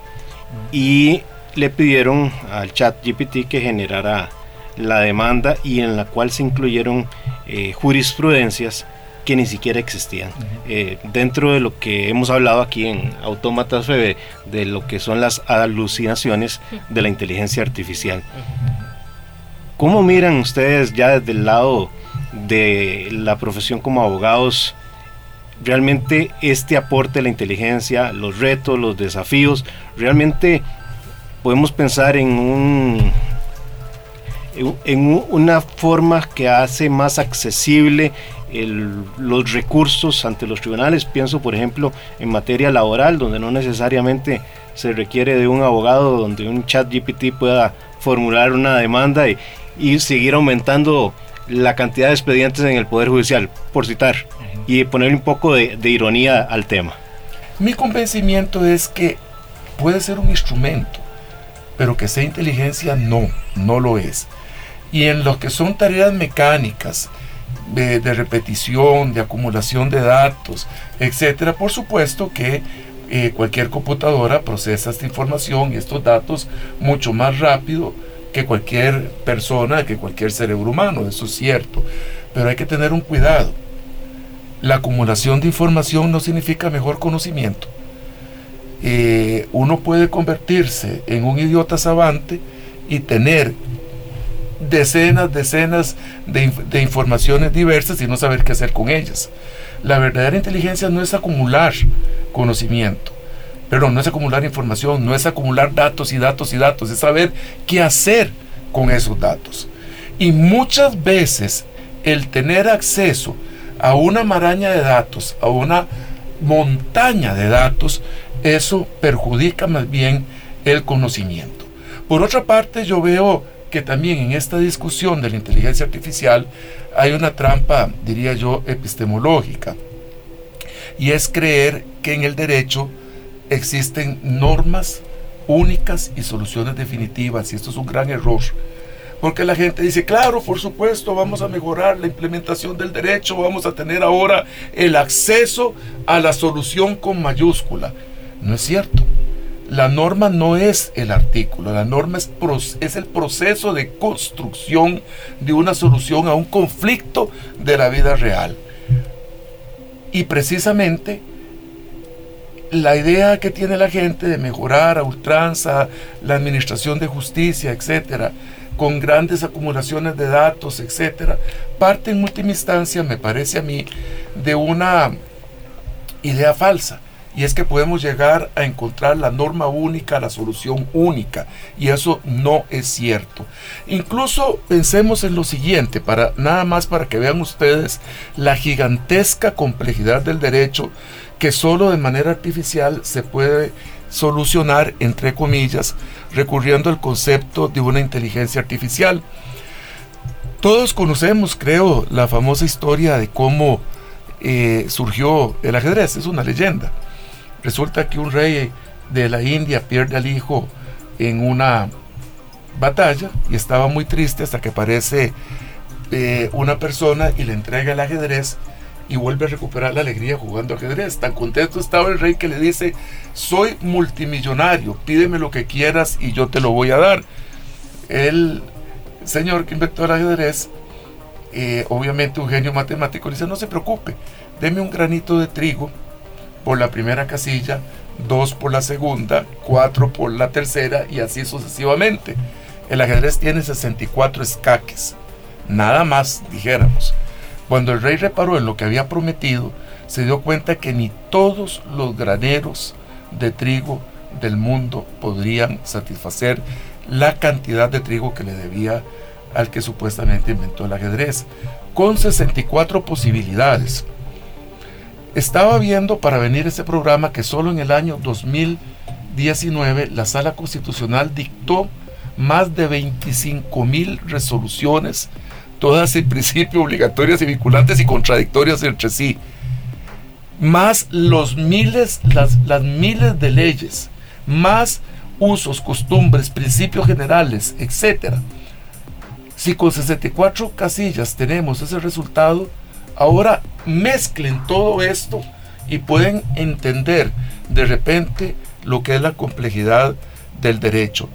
y le pidieron al chat GPT que generara la demanda y en la cual se incluyeron eh, jurisprudencias que ni siquiera existían. Eh, dentro de lo que hemos hablado aquí en Autómatas FB, de lo que son las alucinaciones de la inteligencia artificial. ¿Cómo miran ustedes ya desde el lado de la profesión como abogados realmente este aporte de la inteligencia, los retos, los desafíos, realmente podemos pensar en un en una forma que hace más accesible los recursos ante los tribunales. Pienso, por ejemplo, en materia laboral, donde no necesariamente se requiere de un abogado, donde un chat GPT pueda formular una demanda y, y seguir aumentando la cantidad de expedientes en el Poder Judicial, por citar, y poner un poco de, ironía al tema. Mi convencimiento es que puede ser un instrumento, pero que sea inteligencia no, no lo es. Y en lo que son tareas mecánicas, de, repetición, de acumulación de datos, etcétera, por supuesto que eh, cualquier computadora procesa esta información y estos datos mucho más rápido que cualquier persona, que cualquier cerebro humano, eso es cierto. Pero hay que tener un cuidado. La acumulación de información no significa mejor conocimiento. Eh, uno puede convertirse en un idiota savante y tener decenas, decenas de, de, informaciones diversas y no saber qué hacer con ellas. La verdadera inteligencia no es acumular conocimiento, pero no es acumular información, no es acumular datos y datos y datos, es saber qué hacer con esos datos. Y muchas veces el tener acceso a una maraña de datos, a una montaña de datos, eso perjudica más bien el conocimiento. Por otra parte, yo veo que también en esta discusión de la inteligencia artificial hay una trampa, diría yo, epistemológica. Y es creer que en el derecho existen normas únicas y soluciones definitivas, y esto es un gran error. Porque la gente dice, claro, por supuesto, vamos a mejorar la implementación del derecho, vamos a tener ahora el acceso a la solución con mayúscula. No es cierto. La norma no es el artículo, la norma es, es el proceso de construcción de una solución a un conflicto de la vida real. Y precisamente la idea que tiene la gente de mejorar a ultranza la administración de justicia, etcétera, con grandes acumulaciones de datos, etcétera, parte en última instancia, me parece a mí, de una idea falsa. Y es que podemos llegar a encontrar la norma única, la solución única. Y eso no es cierto. Incluso pensemos en lo siguiente, para, nada más para que vean ustedes la gigantesca complejidad del derecho que solo de manera artificial se puede solucionar, entre comillas, recurriendo al concepto de una inteligencia artificial. Todos conocemos, creo, la famosa historia de cómo eh, surgió el ajedrez, es una leyenda. Resulta que un rey de la India pierde al hijo en una batalla y estaba muy triste hasta que aparece eh, una persona y le entrega el ajedrez y vuelve a recuperar la alegría jugando ajedrez. Tan contento estaba el rey que le dice, soy multimillonario, pídeme lo que quieras y yo te lo voy a dar. El señor que inventó el ajedrez, eh, obviamente un genio matemático, le dice, no se preocupe, deme un granito de trigo por la primera casilla, dos por la segunda, cuatro por la tercera y así sucesivamente. El ajedrez tiene 64 escaques, nada más, dijéramos. Cuando el rey reparó en lo que había prometido, se dio cuenta que ni todos los graneros de trigo del mundo podrían satisfacer la cantidad de trigo que le debía al que supuestamente inventó el ajedrez, con 64 posibilidades. Estaba viendo para venir ese programa que solo en el año 2019 la Sala Constitucional dictó más de 25 mil resoluciones todas en principio obligatorias y vinculantes y contradictorias entre sí, más los miles, las, las miles de leyes, más usos, costumbres, principios generales, etc. Si con 64 casillas tenemos ese resultado, ahora mezclen todo esto y pueden entender de repente lo que es la complejidad del derecho.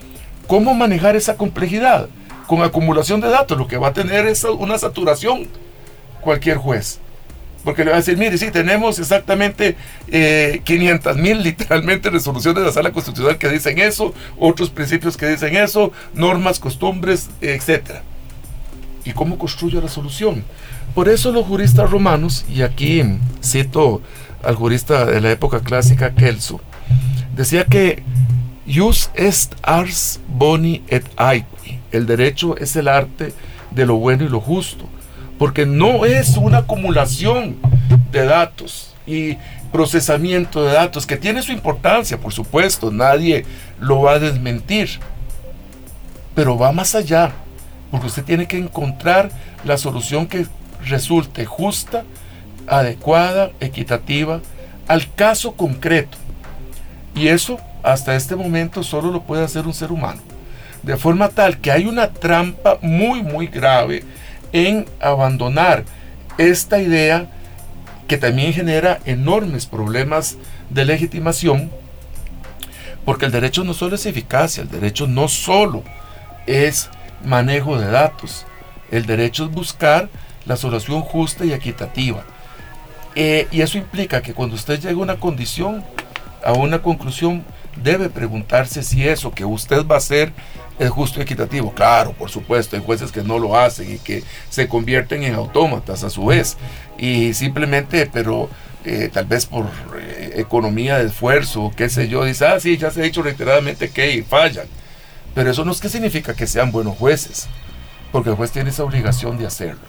¿Cómo manejar esa complejidad? con acumulación de datos. Lo que va a tener es una saturación cualquier juez. Porque le va a decir, mire, sí, tenemos exactamente 500 eh, mil literalmente resoluciones de la Sala Constitucional que dicen eso, otros principios que dicen eso, normas, costumbres, etc. ¿Y cómo construyo la solución? Por eso los juristas romanos, y aquí cito al jurista de la época clásica Kelso, decía que Jus est ars boni et aequi. El derecho es el arte de lo bueno y lo justo porque no es una acumulación de datos y procesamiento de datos que tiene su importancia, por supuesto, nadie lo va a desmentir, pero va más allá, porque usted tiene que encontrar la solución que resulte justa, adecuada, equitativa al caso concreto. Y eso hasta este momento solo lo puede hacer un ser humano. De forma tal que hay una trampa muy, muy grave en abandonar esta idea que también genera enormes problemas de legitimación, porque el derecho no solo es eficacia, el derecho no solo es manejo de datos, el derecho es buscar la solución justa y equitativa. Eh, y eso implica que cuando usted llega a una condición, a una conclusión, debe preguntarse si eso que usted va a hacer es justo y equitativo. Claro, por supuesto, hay jueces que no lo hacen y que se convierten en autómatas a su vez. Y simplemente, pero eh, tal vez por eh, economía de esfuerzo, qué sé yo, dice, ah, sí, ya se ha dicho reiteradamente que fallan. Pero eso no es que significa que sean buenos jueces, porque el juez tiene esa obligación de hacerlo.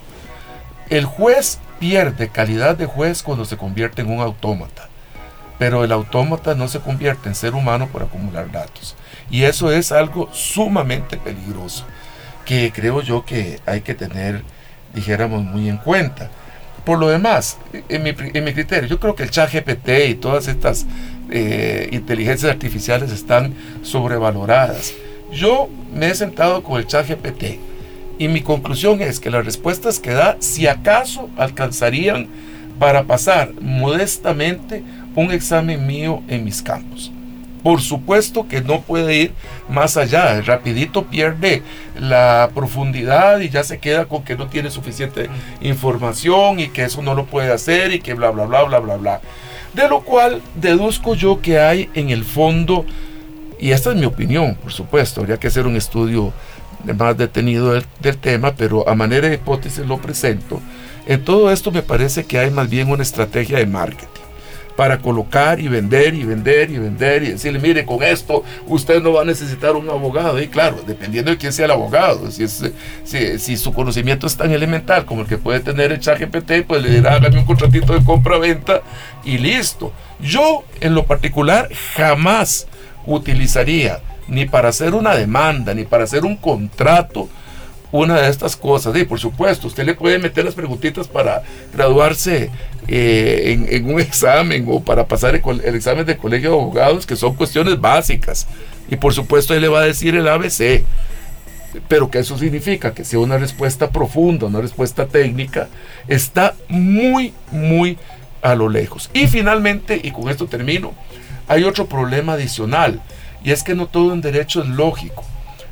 El juez pierde calidad de juez cuando se convierte en un autómata, pero el autómata no se convierte en ser humano por acumular datos. Y eso es algo sumamente peligroso, que creo yo que hay que tener, dijéramos, muy en cuenta. Por lo demás, en mi, criterio, yo creo que el chat GPT y todas estas eh, inteligencias artificiales están sobrevaloradas. Yo me he sentado con el chat GPT y mi conclusión es que las respuestas que da, si acaso alcanzarían para pasar modestamente un examen mío en mis campos. Por supuesto que no puede ir más allá. rapidito pierde la profundidad y ya se queda con que no tiene suficiente información y que eso no lo puede hacer y que bla, bla, bla, bla, bla, bla. De lo cual deduzco yo que hay en el fondo, y esta es mi opinión, por supuesto, habría que hacer un estudio más detenido del, tema, pero a manera de hipótesis lo presento. En todo esto me parece que hay más bien una estrategia de marketing para colocar y vender y vender y vender y decirle, mire, con esto usted no va a necesitar un abogado. Y claro, dependiendo de quién sea el abogado, si, es, si, su conocimiento es tan elemental como el que puede tener el chat GPT, pues le dirá, hágame un contratito de compra-venta y listo. Yo, en lo particular, jamás utilizaría ni para hacer una demanda, ni para hacer un contrato, una de estas cosas. Y por supuesto, usted le puede meter las preguntitas para graduarse eh, en, un examen o para pasar el, examen de colegio de abogados, que son cuestiones básicas. Y por supuesto, él le va a decir el ABC. Pero que eso significa que sea una respuesta profunda, una respuesta técnica, está muy, muy a lo lejos. Y finalmente, y con esto termino, hay otro problema adicional, y es que no todo en derecho es lógico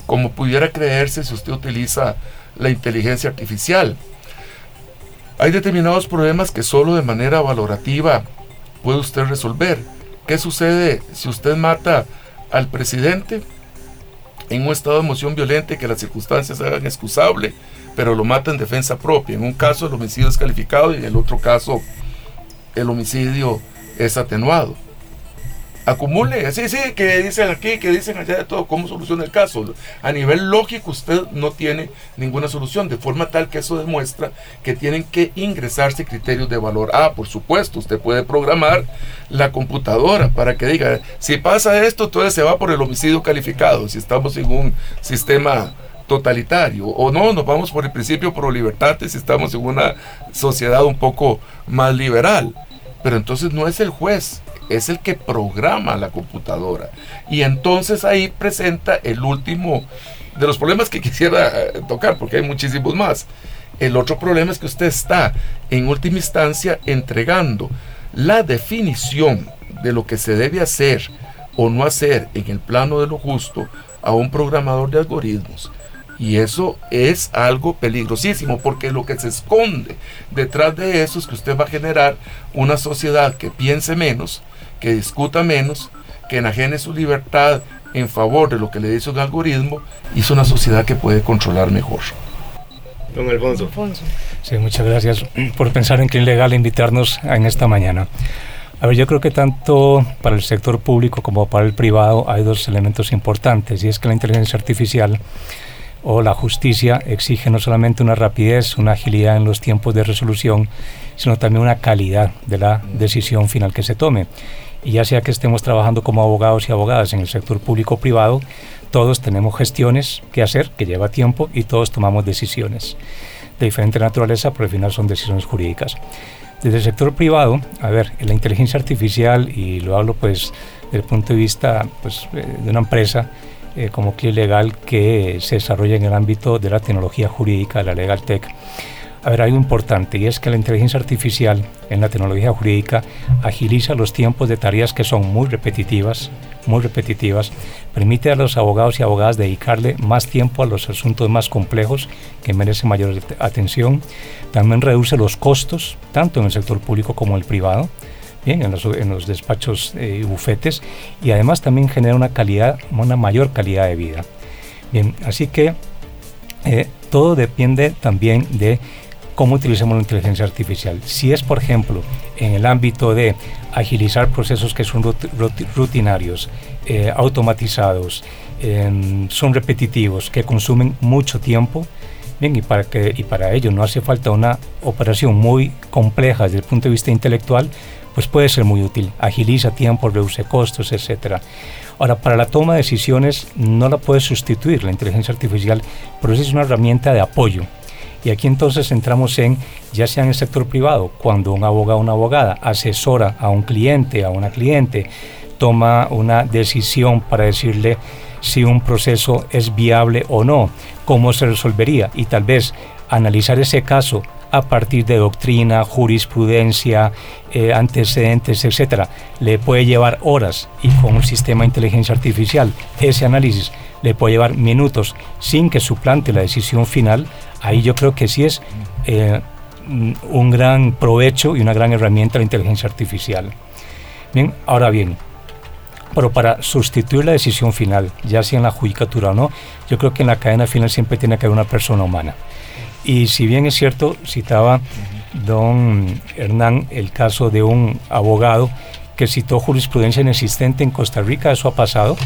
como pudiera creerse si usted utiliza la inteligencia artificial. Hay determinados problemas que solo de manera valorativa puede usted resolver. ¿Qué sucede si usted mata al presidente en un estado de emoción violenta y que las circunstancias hagan excusable, pero lo mata en defensa propia? En un caso el homicidio es calificado y en el otro caso el homicidio es atenuado acumule, sí, sí, que dicen aquí, que dicen allá de todo, cómo soluciona el caso. A nivel lógico usted no tiene ninguna solución, de forma tal que eso demuestra que tienen que ingresarse criterios de valor. Ah, por supuesto, usted puede programar la computadora para que diga, si pasa esto, entonces se va por el homicidio calificado, si estamos en un sistema totalitario, o no, nos vamos por el principio pro libertad si estamos en una sociedad un poco más liberal. Pero entonces no es el juez es el que programa la computadora. Y entonces ahí presenta el último de los problemas que quisiera eh, tocar, porque hay muchísimos más. El otro problema es que usted está en última instancia entregando la definición de lo que se debe hacer o no hacer en el plano de lo justo a un programador de algoritmos. Y eso es algo peligrosísimo porque lo que se esconde detrás de eso es que usted va a generar una sociedad que piense menos, que discuta menos, que enajene su libertad en favor de lo que le dice un algoritmo y es una sociedad que puede controlar mejor. Don Alfonso. Sí, muchas gracias por pensar en que es legal invitarnos en esta mañana. A ver, yo creo que tanto para el sector público como para el privado hay dos elementos importantes y es que la inteligencia artificial o la justicia exige no solamente una rapidez, una agilidad en los tiempos de resolución, sino también una calidad de la decisión final que se tome. Y ya sea que estemos trabajando como abogados y abogadas en el sector público o privado, todos tenemos gestiones que hacer, que lleva tiempo, y todos tomamos decisiones de diferente naturaleza, pero al final son decisiones jurídicas. Desde el sector privado, a ver, la inteligencia artificial, y lo hablo pues desde el punto de vista pues, eh, de una empresa eh, como que Legal que se desarrolla en el ámbito de la tecnología jurídica, de la Legal Tech, a ver, algo importante y es que la inteligencia artificial en la tecnología jurídica agiliza los tiempos de tareas que son muy repetitivas, muy repetitivas, permite a los abogados y abogadas dedicarle más tiempo a los asuntos más complejos que merecen mayor atención, también reduce los costos, tanto en el sector público como en el privado, bien, en, los, despachos eh, y bufetes, y además también genera una calidad, una mayor calidad de vida. Bien, así que eh, todo depende también de cómo utilizamos la inteligencia artificial. Si es, por ejemplo, en el ámbito de agilizar procesos que son rutinarios, eh, automatizados, em, son repetitivos, que consumen mucho tiempo, bien, y para, que, y para ello no hace falta una operación muy compleja desde el punto de vista intelectual, pues puede ser muy útil. Agiliza tiempo, reduce costos, etc. Ahora, para la toma de decisiones no la puede sustituir la inteligencia artificial, pero es una herramienta de apoyo y aquí entonces entramos en, ya sea en el sector privado, cuando un abogado o una abogada asesora a un cliente, a una cliente, toma una decisión para decirle si un proceso es viable o no, cómo se resolvería. Y tal vez analizar ese caso a partir de doctrina, jurisprudencia, eh, antecedentes, etcétera, le puede llevar horas y con un sistema de inteligencia artificial ese análisis le puede llevar minutos sin que suplante la decisión final, ahí yo creo que sí es eh, un gran provecho y una gran herramienta la inteligencia artificial. Bien, ahora bien, pero para sustituir la decisión final, ya sea en la judicatura o no, yo creo que en la cadena final siempre tiene que haber una persona humana. Y si bien es cierto, citaba don Hernán el caso de un abogado que citó jurisprudencia inexistente en Costa Rica, eso ha pasado,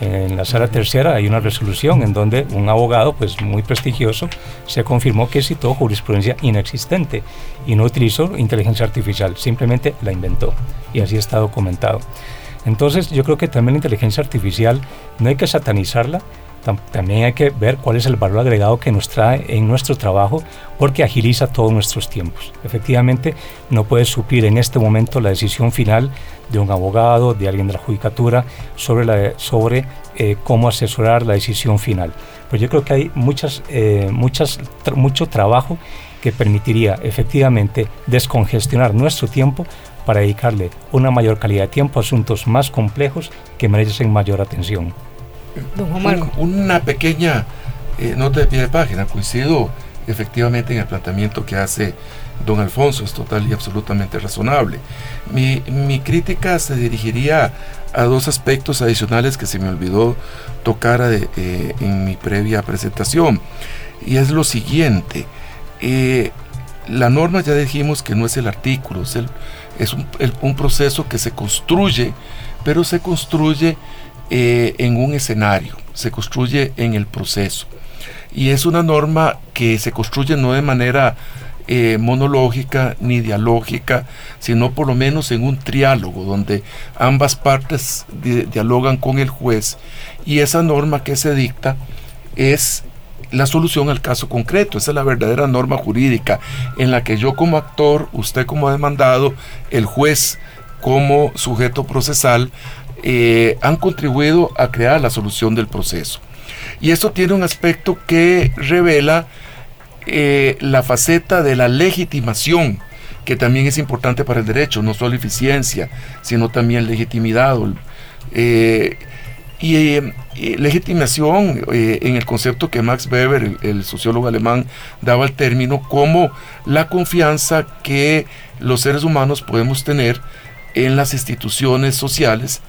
en la sala tercera hay una resolución en donde un abogado pues muy prestigioso se confirmó que citó jurisprudencia inexistente y no utilizó inteligencia artificial, simplemente la inventó y así está documentado. Entonces yo creo que también la inteligencia artificial no hay que satanizarla, también hay que ver cuál es el valor agregado que nos trae en nuestro trabajo porque agiliza todos nuestros tiempos. Efectivamente, no puede suplir en este momento la decisión final de un abogado, de alguien de la judicatura, sobre, la, sobre eh, cómo asesorar la decisión final. Pero yo creo que hay muchas, eh, muchas, mucho trabajo que permitiría efectivamente descongestionar nuestro tiempo para dedicarle una mayor calidad de tiempo a asuntos más complejos que merecen mayor atención. una pequeña eh, nota de pie de página, coincido efectivamente en el planteamiento que hace don Alfonso, es total y absolutamente razonable. Mi, mi, crítica se dirigiría a dos aspectos adicionales que se me olvidó tocar eh, en mi previa presentación. Y es lo siguiente, eh, la norma ya dijimos que no es el artículo, es, un, proceso que se construye, pero se construye eh, en un escenario, se construye en el proceso. Y es una norma que se construye no de manera eh, monológica ni dialógica, sino por lo menos en un triálogo donde ambas partes dialogan con el juez y esa norma que se dicta es la solución al caso concreto. Esa es la verdadera norma jurídica en la que yo como actor, usted como demandado, el juez como sujeto procesal, eh, han contribuido a crear la solución del proceso. Y esto tiene un aspecto que revela eh, la faceta de la legitimación, que también es importante para el derecho, no solo eficiencia, sino también legitimidad. Eh, Y eh, eh, legitimación en el concepto que Max Weber, el, el, sociólogo alemán, daba el término como la confianza que los seres humanos podemos tener en las instituciones sociales,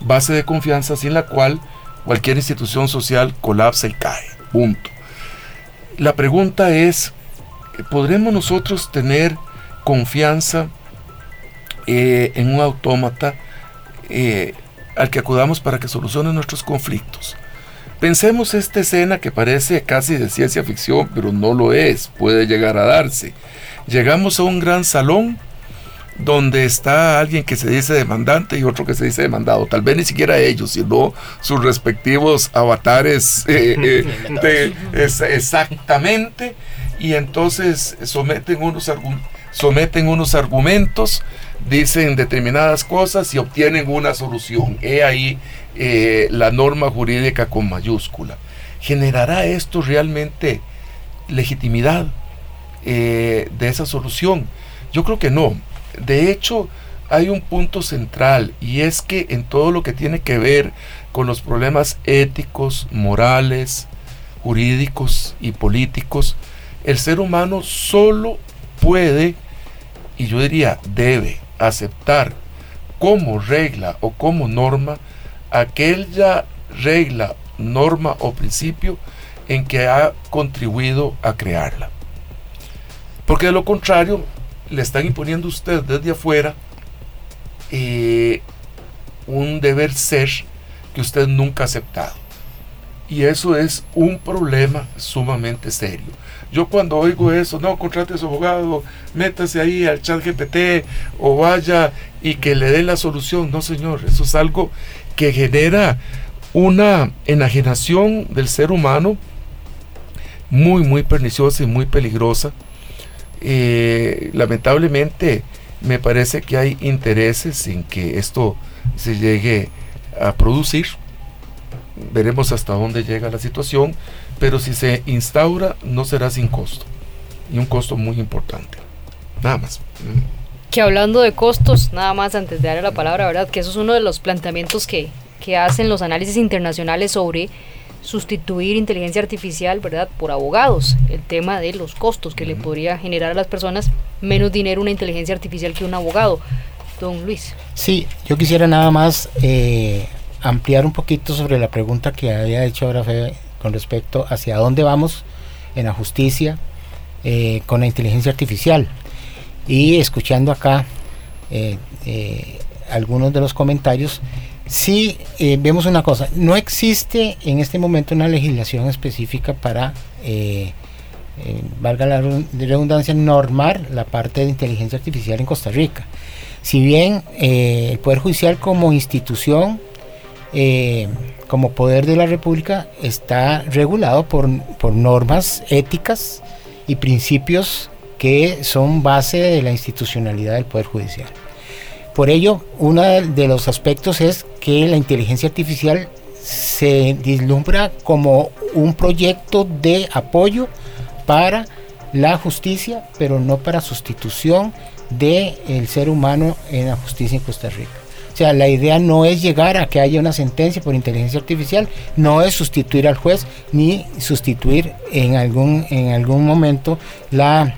base de confianza sin la cual cualquier institución social colapsa y cae. Punto. La pregunta es, ¿podremos nosotros tener confianza en un autómata? al que acudamos para que solucione nuestros conflictos. Pensemos esta escena que parece casi de ciencia ficción, pero no lo es, puede llegar a darse. Llegamos a un gran salón donde está alguien que se dice demandante y otro que se dice demandado. Tal vez ni siquiera ellos, sino sus respectivos avatares eh, eh, exactamente. Y entonces someten unos, someten unos argumentos dicen determinadas cosas y obtienen una solución. He ahí eh, la norma jurídica con mayúscula. ¿Generará esto realmente legitimidad de esa solución? Yo creo que no. De hecho, hay un punto central y es que en todo lo que tiene que ver con los problemas éticos, morales, jurídicos y políticos, el ser humano solo puede, y yo diría debe, aceptar como regla o como norma aquella regla, norma o principio en que ha contribuido a crearla. Porque de lo contrario, le están imponiendo a usted desde afuera eh, un deber ser que usted nunca ha aceptado. Y eso es un problema sumamente serio. Yo cuando oigo eso, no, contrate a su abogado, métase ahí al chat GPT o vaya y que le dé la solución. No, señor, eso es algo que genera una enajenación del ser humano muy, muy perniciosa y muy peligrosa. Eh, lamentablemente me parece que hay intereses en que esto se llegue a producir. Veremos hasta dónde llega la situación, pero si se instaura no será sin costo y un costo muy importante. Nada más. Que hablando de costos, nada más antes de darle la palabra, ¿verdad? Que eso es uno de los planteamientos que, que hacen los análisis internacionales sobre sustituir inteligencia artificial, ¿verdad? Por abogados. El tema de los costos que le podría generar a las personas menos dinero una inteligencia artificial que un abogado. Don Luis. Sí, yo quisiera nada más eh, ampliar un poquito sobre la pregunta que había hecho ahora Fede con respecto hacia dónde vamos en la justicia eh, con la inteligencia artificial. Y escuchando acá eh, algunos de los comentarios, sí vemos una cosa, no existe en este momento una legislación específica para, valga la redundancia, normar la parte de inteligencia artificial en Costa Rica. Si bien el Poder Judicial como institución como poder de la República está regulado por, normas éticas y principios que son base de la institucionalidad del Poder Judicial. Por ello, uno de los aspectos es que la inteligencia artificial se vislumbra como un proyecto de apoyo para la justicia, pero no para sustitución del ser humano en la justicia en Costa Rica. O sea, la idea no es llegar a que haya una sentencia por inteligencia artificial, no es sustituir al juez ni sustituir en algún, en algún momento la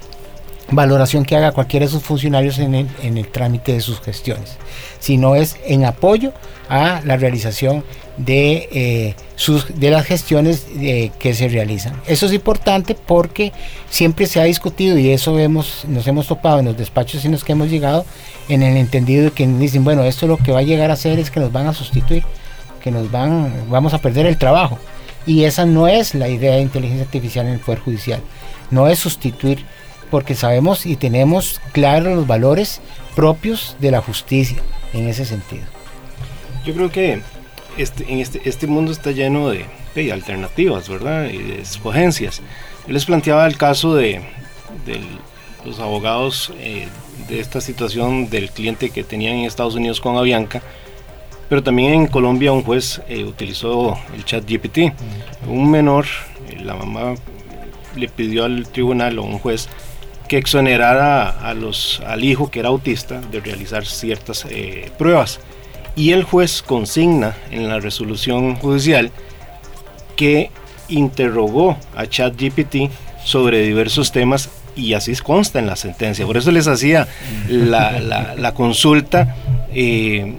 valoración que haga cualquiera de sus funcionarios en el, trámite de sus gestiones, sino es en apoyo a la realización de, eh, sus, de las gestiones eh, que se realizan. Eso es importante porque siempre se ha discutido y eso vemos, nos hemos topado en los despachos en los que hemos llegado en el entendido de que dicen, bueno, esto lo que va a llegar a hacer es que nos van a sustituir, que nos van, vamos a perder el trabajo. Y esa no es la idea de inteligencia artificial en el Poder Judicial. No es sustituir, porque sabemos y tenemos claros los valores propios de la justicia en ese sentido. Yo creo que este, en este, este mundo está lleno de, alternativas, ¿verdad? Y de escogencias. Yo les planteaba el caso de, los abogados eh, de esta situación del cliente que tenían en Estados Unidos con Avianca, pero también en Colombia un juez eh, utilizó el chat GPT. Un menor, eh, la mamá le pidió al tribunal o un juez que exonerara a los, al hijo que era autista de realizar ciertas pruebas y el juez consigna en la resolución judicial que interrogó a ChatGPT sobre diversos temas y así consta en la sentencia. Por eso les hacía la, consulta, eh,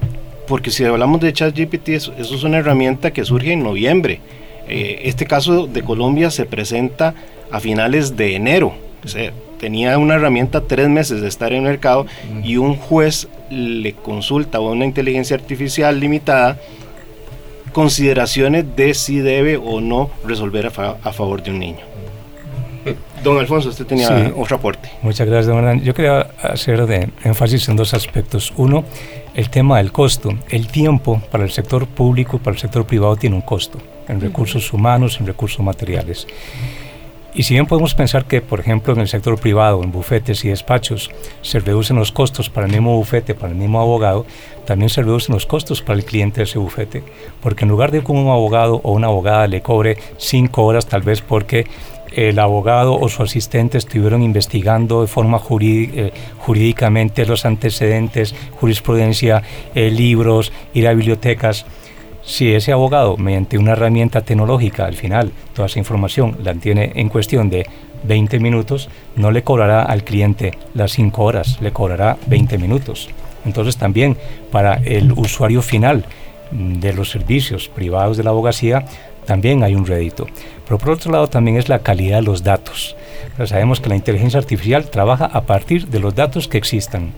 porque si hablamos de ChatGPT, eso, eso, es una herramienta que surge en noviembre. Eh, este caso de Colombia se presenta a finales de enero. Tenía una herramienta tres meses de estar en el mercado y un juez le consulta a una inteligencia artificial limitada consideraciones de si debe o no resolver a, favor de un niño. Don Alfonso, usted tenía otro aporte. Muchas gracias, don Hernán. Yo quería hacer de énfasis en dos aspectos. Uno, el tema del costo. El tiempo para el sector público para el sector privado tiene un costo, en recursos humanos, en recursos materiales. Y si bien podemos pensar que, por ejemplo, en el sector privado, en bufetes y despachos, se reducen los costos para el mismo bufete, para el mismo abogado, también se reducen los costos para el cliente de ese bufete. Porque en lugar de que un abogado o una abogada le cobre cinco horas, tal vez porque el abogado o su asistente estuvieron investigando de forma eh, jurídicamente los antecedentes, jurisprudencia, eh, libros, ir a bibliotecas, si ese abogado, mediante una herramienta tecnológica, al final toda esa información la tiene en cuestión de 20 minutos, no le cobrará al cliente las 5 horas, le cobrará 20 minutos. Entonces también para el usuario final de los servicios privados de la abogacía, también hay un rédito. Pero por otro lado también es la calidad de los datos. sabemos que la inteligencia artificial trabaja a partir de los datos que existan.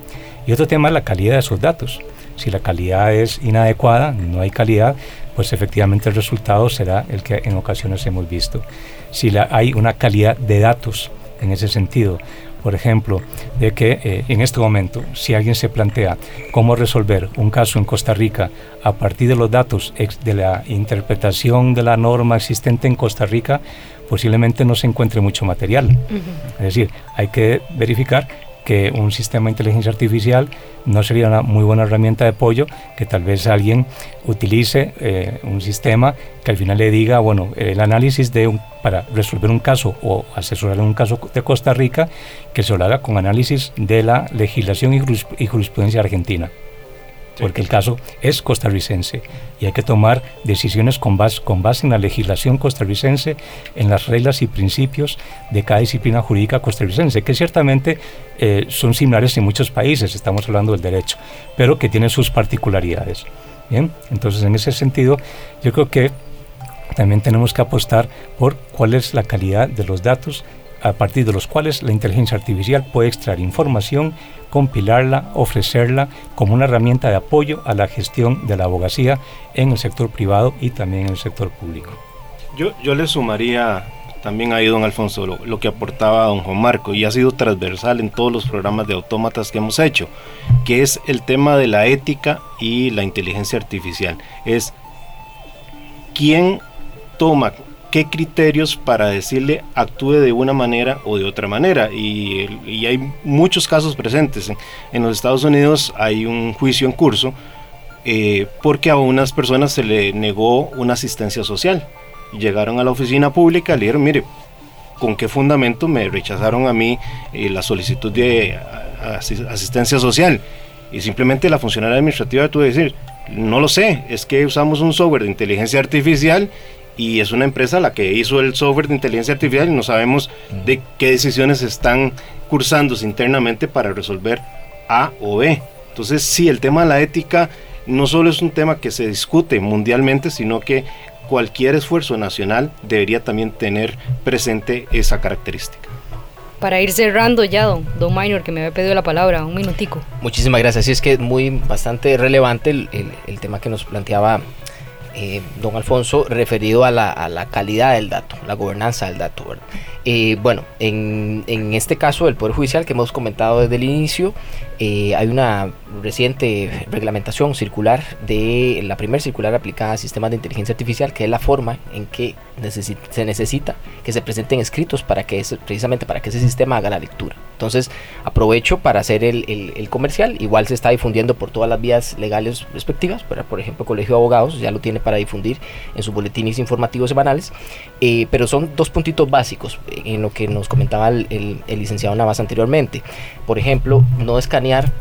Y otro tema es la calidad de esos datos. Si la calidad es inadecuada, no hay calidad, pues efectivamente el resultado será el que en ocasiones hemos visto. Si la, hay una calidad de datos en ese sentido, por ejemplo, de que eh, en este momento, si alguien se plantea cómo resolver un caso en Costa Rica a partir de los datos de la interpretación de la norma existente en Costa Rica, posiblemente no se encuentre mucho material. Es decir, hay que verificar que un sistema de inteligencia artificial no sería una muy buena herramienta de apoyo que tal vez alguien utilice eh, un sistema que al final le diga, bueno, el análisis de un, para resolver un caso o asesorar un caso de Costa Rica, que se lo haga con análisis de la legislación y jurisprudencia argentina porque el caso es costarricense y hay que tomar decisiones con base, con base en la legislación costarricense, en las reglas y principios de cada disciplina jurídica costarricense, que ciertamente eh, son similares en muchos países, estamos hablando del derecho, pero que tienen sus particularidades. Entonces en ese sentido yo creo que también tenemos que apostar por cuál es la calidad de los datos a partir de los cuales la inteligencia artificial puede extraer información compilarla, ofrecerla como una herramienta de apoyo a la gestión de la abogacía en el sector privado y también en el sector público. Yo, yo le sumaría también ahí, don Alfonso, lo, que aportaba don Juan Marco y ha sido transversal en todos los programas de autómatas que hemos hecho, que es el tema de la ética y la inteligencia artificial. Es quién toma qué criterios para decirle actúe de una manera o de otra manera. Y, hay muchos casos presentes. En los Estados Unidos hay un juicio en curso eh, porque a unas personas se le negó una asistencia social. Llegaron a la oficina pública y le dijeron, mire, ¿con qué fundamento me rechazaron a mí eh, la solicitud de asistencia social? Y simplemente la funcionaria administrativa tuvo que decir, no lo sé, es que usamos un software de inteligencia artificial y es una empresa la que hizo el software de inteligencia artificial y no sabemos de qué decisiones están cursándose internamente para resolver A o B. Entonces, sí, el tema de la ética no solo es un tema que se discute mundialmente, sino que cualquier esfuerzo nacional debería también tener presente esa característica. Para ir cerrando ya, don, don Minor, que me había pedido la palabra, un minutico. Muchísimas gracias. Sí, es que es muy bastante relevante el, el tema que nos planteaba eh, don Alfonso, referido a la, a la, calidad del dato, la gobernanza del dato. Eh, bueno, en, en, este caso del Poder Judicial que hemos comentado desde el inicio, eh, hay una reciente reglamentación circular de la primera circular aplicada a sistemas de inteligencia artificial, que es la forma en que se necesita que se presenten escritos para que precisamente para que ese sistema haga la lectura. Entonces aprovecho para hacer el, comercial, igual se está difundiendo por todas las vías legales respectivas, por ejemplo Colegio de Abogados ya lo tiene para difundir en sus boletines informativos semanales, eh, pero son dos puntitos básicos en lo que nos comentaba el, licenciado Navas anteriormente. Por ejemplo, no escanear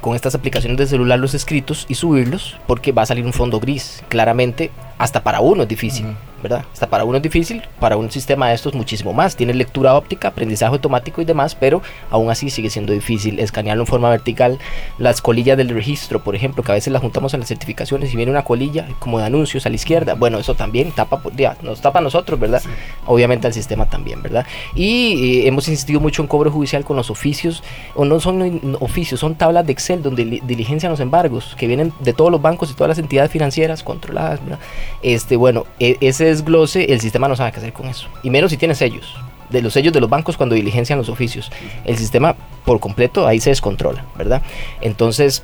con estas aplicaciones de celular los escritos y subirlos porque va a salir un fondo gris. Claramente, hasta para uno es difícil. ¿verdad? Hasta para uno es difícil, para un sistema de estos muchísimo más. Tiene lectura óptica, aprendizaje automático y demás, pero aún así sigue siendo difícil escanearlo en forma vertical. Las colillas del registro, por ejemplo, que a veces las juntamos en las certificaciones y viene una colilla como de anuncios a la izquierda. Bueno, eso también tapa, ya, nos tapa a nosotros, ¿verdad? Obviamente al sistema también, ¿verdad? Y eh, hemos insistido mucho en cobro judicial con los oficios, o no son oficios, son tablas de Excel donde diligencian los embargos que vienen de todos los bancos y todas las entidades financieras controladas, ¿verdad? Este, bueno, e, ese desglose, el sistema no sabe qué hacer con eso. Y menos si tiene sellos. De los sellos de los bancos cuando diligencian los oficios. El sistema por completo ahí se descontrola, ¿verdad? Entonces,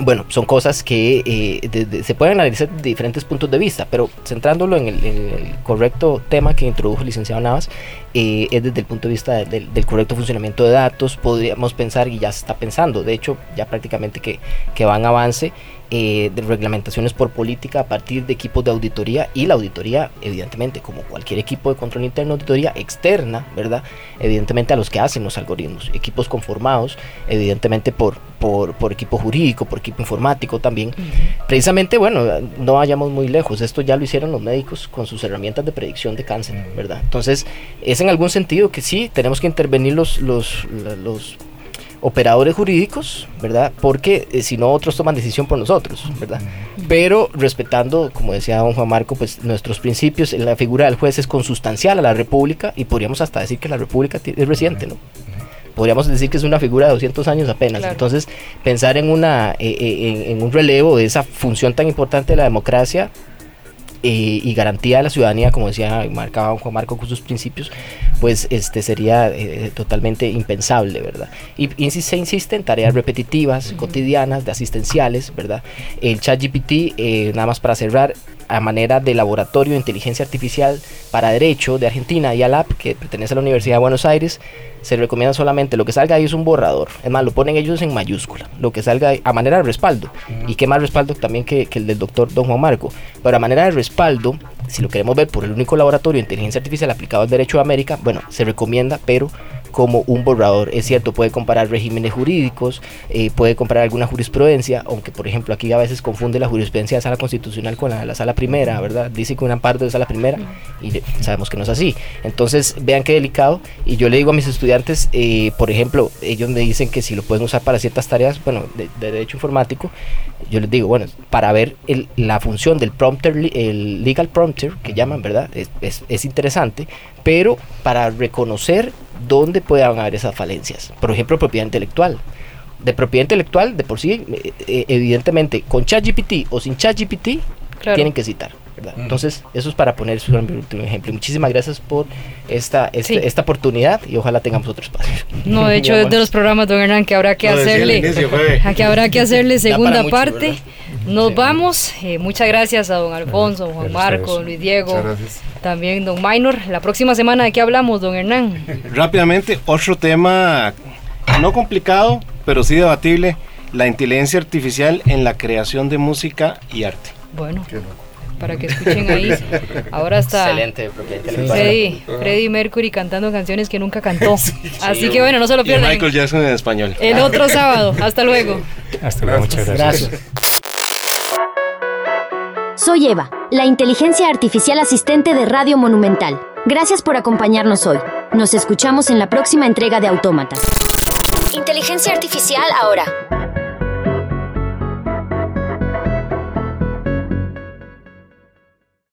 bueno, son cosas que eh, se pueden analizar de diferentes puntos de vista, pero centrándolo en el, correcto tema que introdujo el licenciado Navas, eh, es desde el punto de vista del, correcto funcionamiento de datos, podríamos pensar, y ya se está pensando, de hecho, ya prácticamente que, que va en avance, eh, de reglamentaciones por política a partir de equipos de auditoría y la auditoría, evidentemente, como cualquier equipo de control interno, auditoría externa, ¿verdad? Evidentemente a los que hacen los algoritmos, equipos conformados, evidentemente por, por, por equipo jurídico, por equipo informático también. Precisamente, bueno, no vayamos muy lejos, esto ya lo hicieron los médicos con sus herramientas de predicción de cáncer, ¿verdad? Entonces, es en algún sentido que sí, tenemos que intervenir los, los, los operadores jurídicos, ¿verdad? Porque eh, si no, otros toman decisión por nosotros, ¿verdad? Pero respetando, como decía don Juan Marco, pues nuestros principios, la figura del juez es consustancial a la República y podríamos hasta decir que la República es reciente, ¿no? Podríamos decir que es una figura de 200 años apenas. Entonces, pensar en, una, eh, eh, en un relevo de esa función tan importante de la democracia y garantía de la ciudadanía, como decía marcaba Juan Marco con sus principios, pues este sería eh, totalmente impensable, ¿verdad? Y, se insiste en tareas repetitivas, cotidianas, de asistenciales, ¿verdad? El chat GPT, eh, nada más para cerrar, a manera de laboratorio de inteligencia artificial para derecho de Argentina y ALAP, que pertenece a la Universidad de Buenos Aires, se recomienda solamente lo que salga ahí es un borrador. Es más, lo ponen ellos en mayúscula. Lo que salga ahí, a manera de respaldo. Y qué más respaldo también que, que, el del doctor Don Juan Marco. Pero a manera de respaldo, si lo queremos ver por el único laboratorio de inteligencia artificial aplicado al derecho de América, bueno, se recomienda, pero como un borrador. Es cierto, puede comparar regímenes jurídicos, eh, puede comparar alguna jurisprudencia, aunque por ejemplo aquí a veces confunde la jurisprudencia de sala constitucional con la, la sala primera, ¿verdad? Dice que una parte de sala primera y sabemos que no es así. Entonces, vean qué delicado. Y yo le digo a mis estudiantes, eh, por ejemplo, ellos me dicen que si lo pueden usar para ciertas tareas, bueno, de, derecho informático, yo les digo, bueno, para ver la función del prompter, el legal prompter, que llaman, ¿verdad? Es, es interesante, pero para reconocer dónde puedan haber esas falencias. Por ejemplo, propiedad intelectual. De propiedad intelectual, de por sí, eh, eh, evidentemente, con ChatGPT o sin ChatGPT, tienen que citar. Entonces, eso es para poner su ejemplo. Muchísimas gracias por esta, este, esta, oportunidad y ojalá tengamos otro espacio. No, de hecho, es de los programas, don Hernán, que habrá que hacerle, que habrá que hacerle segunda parte. Nos vamos. Eh, muchas gracias a don Alfonso, don Juan Marco, don Luis Diego, también don Minor. La próxima semana, ¿de qué hablamos, don Hernán? Rápidamente, otro tema no complicado, pero sí debatible, la inteligencia artificial en la creación de música y arte. Bueno para que escuchen ahí. Ahora está Excelente, Freddy, Freddy Mercury cantando canciones que nunca cantó. Así que bueno, no se lo pierdan. Michael Jackson en español. El otro sábado. Hasta luego. Hasta luego, muchas gracias. Soy Eva, la inteligencia artificial asistente de Radio Monumental. Gracias por acompañarnos hoy. Nos escuchamos en la próxima entrega de Autómata. Inteligencia artificial ahora.